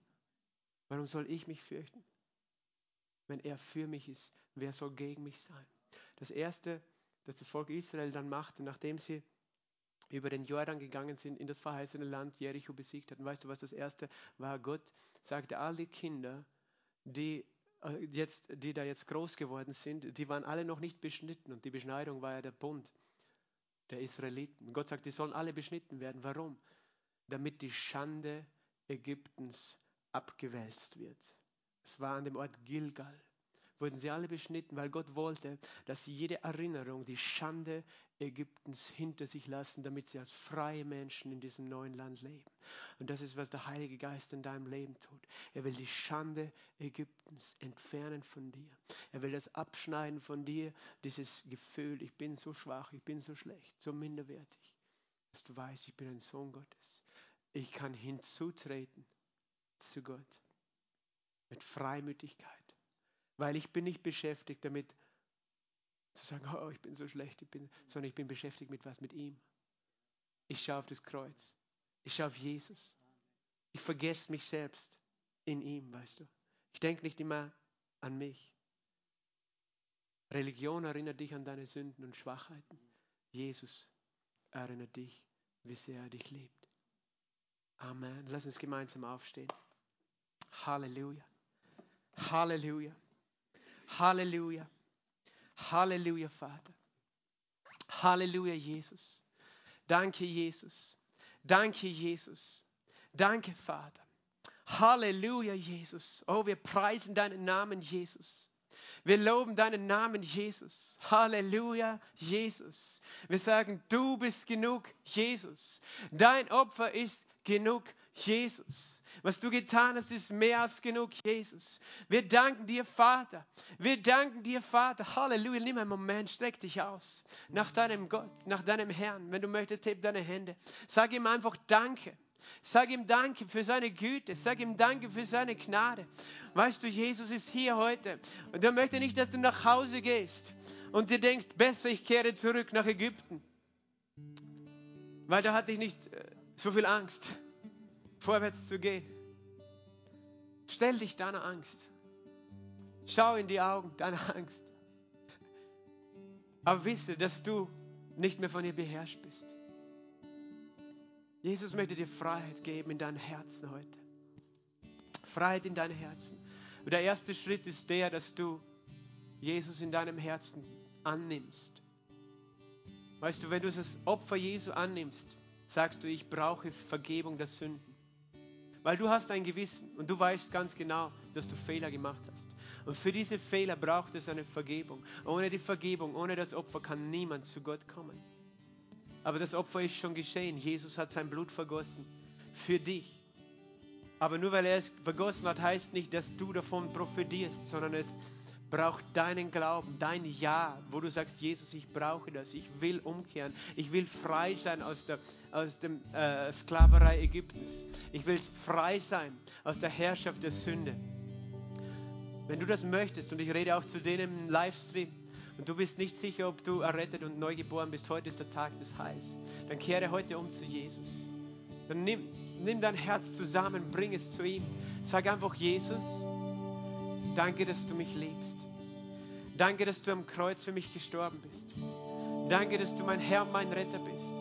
[SPEAKER 1] Warum soll ich mich fürchten? Wenn er für mich ist, wer soll gegen mich sein? Das Erste, das das Volk Israel dann machte, nachdem sie über den Jordan gegangen sind, in das verheißene Land Jericho besiegt hatten. Weißt du, was das erste war? Gott sagte, all die Kinder, die äh, jetzt, die da jetzt groß geworden sind, die waren alle noch nicht beschnitten und die Beschneidung war ja der Bund der Israeliten. Gott sagt, die sollen alle beschnitten werden. Warum? Damit die Schande Ägyptens abgewälzt wird. Es war an dem Ort Gilgal wurden sie alle beschnitten, weil Gott wollte, dass sie jede Erinnerung, die Schande Ägyptens hinter sich lassen, damit sie als freie Menschen in diesem neuen Land leben. Und das ist, was der Heilige Geist in deinem Leben tut. Er will die Schande Ägyptens entfernen von dir. Er will das abschneiden von dir, dieses Gefühl, ich bin so schwach, ich bin so schlecht, so minderwertig, dass du weißt, ich bin ein Sohn Gottes. Ich kann hinzutreten zu Gott mit Freimütigkeit weil ich bin nicht beschäftigt damit zu sagen, oh, ich bin so schlecht, ich bin, sondern ich bin beschäftigt mit was? Mit ihm. Ich schaue auf das Kreuz. Ich schaue auf Jesus. Ich vergesse mich selbst in ihm, weißt du. Ich denke nicht immer an mich. Religion erinnert dich an deine Sünden und Schwachheiten. Jesus erinnert dich, wie sehr er dich liebt. Amen. Lass uns gemeinsam aufstehen. Halleluja. Halleluja. Halleluja. Halleluja, Vater. Halleluja, Jesus. Danke, Jesus. Danke, Jesus. Danke, Vater. Halleluja, Jesus. Oh, wir preisen deinen Namen, Jesus. Wir loben deinen Namen, Jesus. Halleluja, Jesus. Wir sagen, du bist genug, Jesus. Dein Opfer ist genug, Jesus. Was du getan hast, ist mehr als genug, Jesus. Wir danken dir, Vater. Wir danken dir, Vater. Halleluja. Nimm einen Moment, streck dich aus. Nach deinem Gott, nach deinem Herrn. Wenn du möchtest, heb deine Hände. Sag ihm einfach Danke. Sag ihm Danke für seine Güte. Sag ihm Danke für seine Gnade. Weißt du, Jesus ist hier heute. Und er möchte nicht, dass du nach Hause gehst und dir denkst, besser, ich kehre zurück nach Ägypten. Weil da hatte ich nicht äh, so viel Angst vorwärts zu gehen. Stell dich deiner Angst. Schau in die Augen deiner Angst. Aber wisse, dass du nicht mehr von ihr beherrscht bist. Jesus möchte dir Freiheit geben in dein Herzen heute. Freiheit in dein Herzen. Und der erste Schritt ist der, dass du Jesus in deinem Herzen annimmst. Weißt du, wenn du das Opfer Jesu annimmst, sagst du, ich brauche Vergebung der Sünden. Weil du hast ein Gewissen und du weißt ganz genau, dass du Fehler gemacht hast. Und für diese Fehler braucht es eine Vergebung. Ohne die Vergebung, ohne das Opfer kann niemand zu Gott kommen. Aber das Opfer ist schon geschehen. Jesus hat sein Blut vergossen für dich. Aber nur weil er es vergossen hat, heißt nicht, dass du davon profitierst, sondern es braucht deinen Glauben, dein Ja, wo du sagst, Jesus, ich brauche das, ich will umkehren, ich will frei sein aus der aus der äh, Sklaverei Ägyptens. Ich will frei sein aus der Herrschaft der Sünde. Wenn du das möchtest, und ich rede auch zu denen im Livestream, und du bist nicht sicher, ob du errettet und neu geboren bist, heute ist der Tag des Heils, dann kehre heute um zu Jesus. Dann nimm, nimm dein Herz zusammen, bring es zu ihm. Sag einfach, Jesus, danke, dass du mich liebst. Danke, dass du am Kreuz für mich gestorben bist. Danke, dass du mein Herr und mein Retter bist.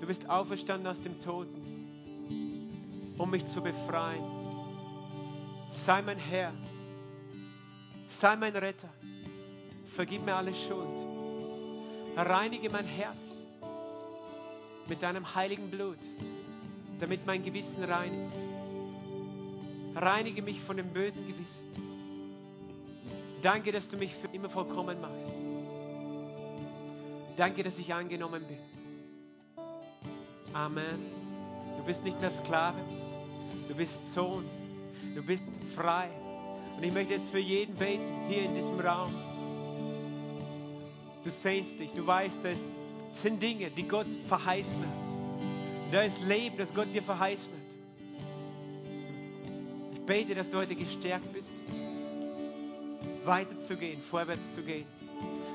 [SPEAKER 1] Du bist auferstanden aus dem Toten, um mich zu befreien. Sei mein Herr. Sei mein Retter. Vergib mir alle Schuld. Reinige mein Herz mit deinem heiligen Blut, damit mein Gewissen rein ist. Reinige mich von dem bösen Gewissen. Danke, dass du mich für immer vollkommen machst. Danke, dass ich angenommen bin. Amen. Du bist nicht mehr Sklave. Du bist Sohn. Du bist frei. Und ich möchte jetzt für jeden beten hier in diesem Raum. Du sehnst dich. Du weißt, das sind Dinge, die Gott verheißen hat. Da ist Leben, das Gott dir verheißen hat. Bete, dass du heute gestärkt bist, weiterzugehen, vorwärts zu gehen.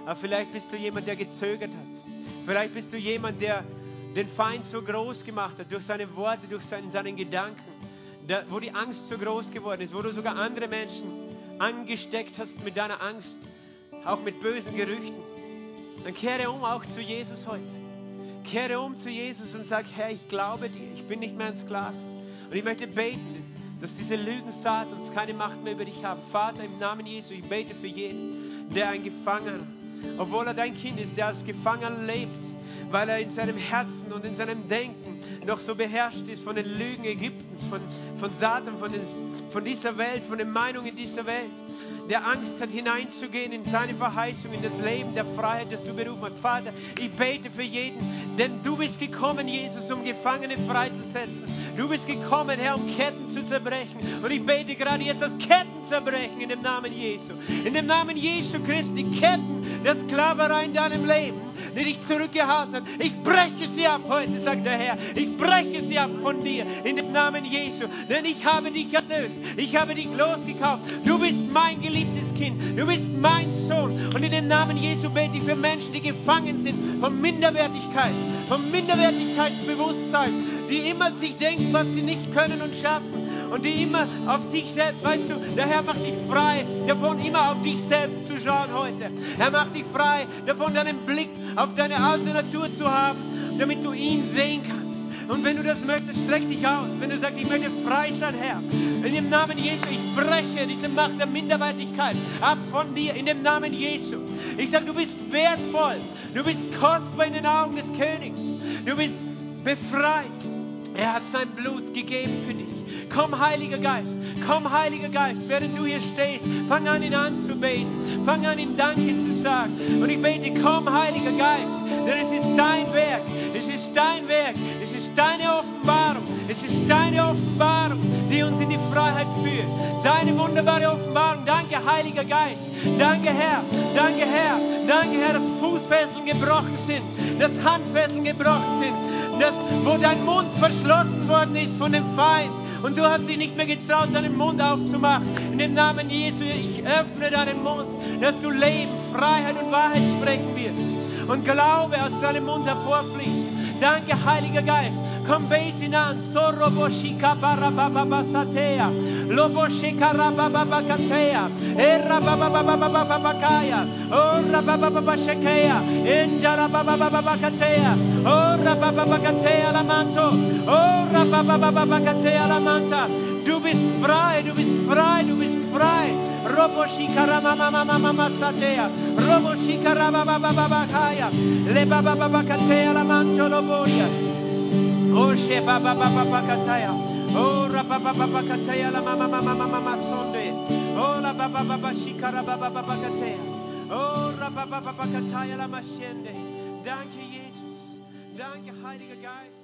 [SPEAKER 1] Aber vielleicht bist du jemand, der gezögert hat. Vielleicht bist du jemand, der den Feind so groß gemacht hat, durch seine Worte, durch seinen, seinen Gedanken, da, wo die Angst so groß geworden ist, wo du sogar andere Menschen angesteckt hast mit deiner Angst, auch mit bösen Gerüchten, dann kehre um auch zu Jesus heute. Kehre um zu Jesus und sag, Herr, ich glaube dir, ich bin nicht mehr ein Sklave. Und ich möchte beten, dass diese Lügensaat uns keine Macht mehr über dich haben. Vater, im Namen Jesu, ich bete für jeden, der ein Gefangener, obwohl er dein Kind ist, der als Gefangener lebt, weil er in seinem Herzen und in seinem Denken noch so beherrscht ist von den Lügen Ägyptens, von, von Satan, von, den, von dieser Welt, von den Meinungen dieser Welt der Angst hat, hineinzugehen in seine Verheißung, in das Leben der Freiheit, das du berufen hast. Vater, ich bete für jeden, denn du bist gekommen, Jesus, um Gefangene freizusetzen. Du bist gekommen, Herr, um Ketten zu zerbrechen. Und ich bete gerade jetzt, dass Ketten zerbrechen in dem Namen Jesu. In dem Namen Jesu Christi, Ketten der Sklaverei in deinem Leben die dich zurückgehalten hat. Ich breche sie ab heute, sagt der Herr. Ich breche sie ab von dir in dem Namen Jesu. Denn ich habe dich erlöst. Ich habe dich losgekauft. Du bist mein geliebtes Kind. Du bist mein Sohn. Und in dem Namen Jesu bete ich für Menschen, die gefangen sind von Minderwertigkeit, vom Minderwertigkeitsbewusstsein, die immer sich denken, was sie nicht können und schaffen und die immer auf sich selbst, weißt du, der Herr macht dich frei davon, immer auf dich selbst zu schauen heute. Er macht dich frei davon, deinen Blick auf deine alte Natur zu haben, damit du ihn sehen kannst. Und wenn du das möchtest, streck dich aus. Wenn du sagst, ich möchte frei sein, Herr, in dem Namen Jesu, ich breche diese Macht der Minderwertigkeit ab von dir, in dem Namen Jesu. Ich sage, du bist wertvoll, du bist kostbar in den Augen des Königs, du bist befreit. Er hat sein Blut gegeben für dich. Komm, Heiliger Geist, komm, Heiliger Geist, während du hier stehst, fang an, ihn anzubeten, fang an, ihn Danke zu sagen. Und ich bete, komm, Heiliger Geist, denn es ist dein Werk, es ist dein Werk, es ist deine Offenbarung, es ist deine Offenbarung, die uns in die Freiheit führt. Deine wunderbare Offenbarung. Danke, Heiliger Geist. Danke, Herr. Danke, Herr. Danke, Herr, dass Fußfesseln gebrochen sind, dass Handfesseln gebrochen sind, dass, wo dein Mund verschlossen worden ist von dem Feind und du hast dich nicht mehr getraut, deinen Mund aufzumachen. In dem Namen Jesu, ich öffne deinen Mund, dass du Leben, Freiheit und Wahrheit sprechen wirst und Glaube aus deinem Mund hervorfließt. Danke, Heiliger Geist. Komm, bete ihn an. Soroboshika barababasatea. Loboshika rabababakatea. Erabababababakaya. Oh, rababababashakea. Enjarababababakatea. Oh, rabababakatea lamanto. Oh, rababababakatea lamanta. Du bist frei, du bist frei, du bist frei. Robo shikara mama mama mama satea. Robo shikara baba baba bakaya. Le baba baba katea la manto loboria. Oh she baba baba bakataya. O raba baba katea la mama mama mama mama sonde. O la baba baba shikara baba baba katea. Oh raba baba bakataya la mashende. Danke Jesus. Danke Heiliger Geist.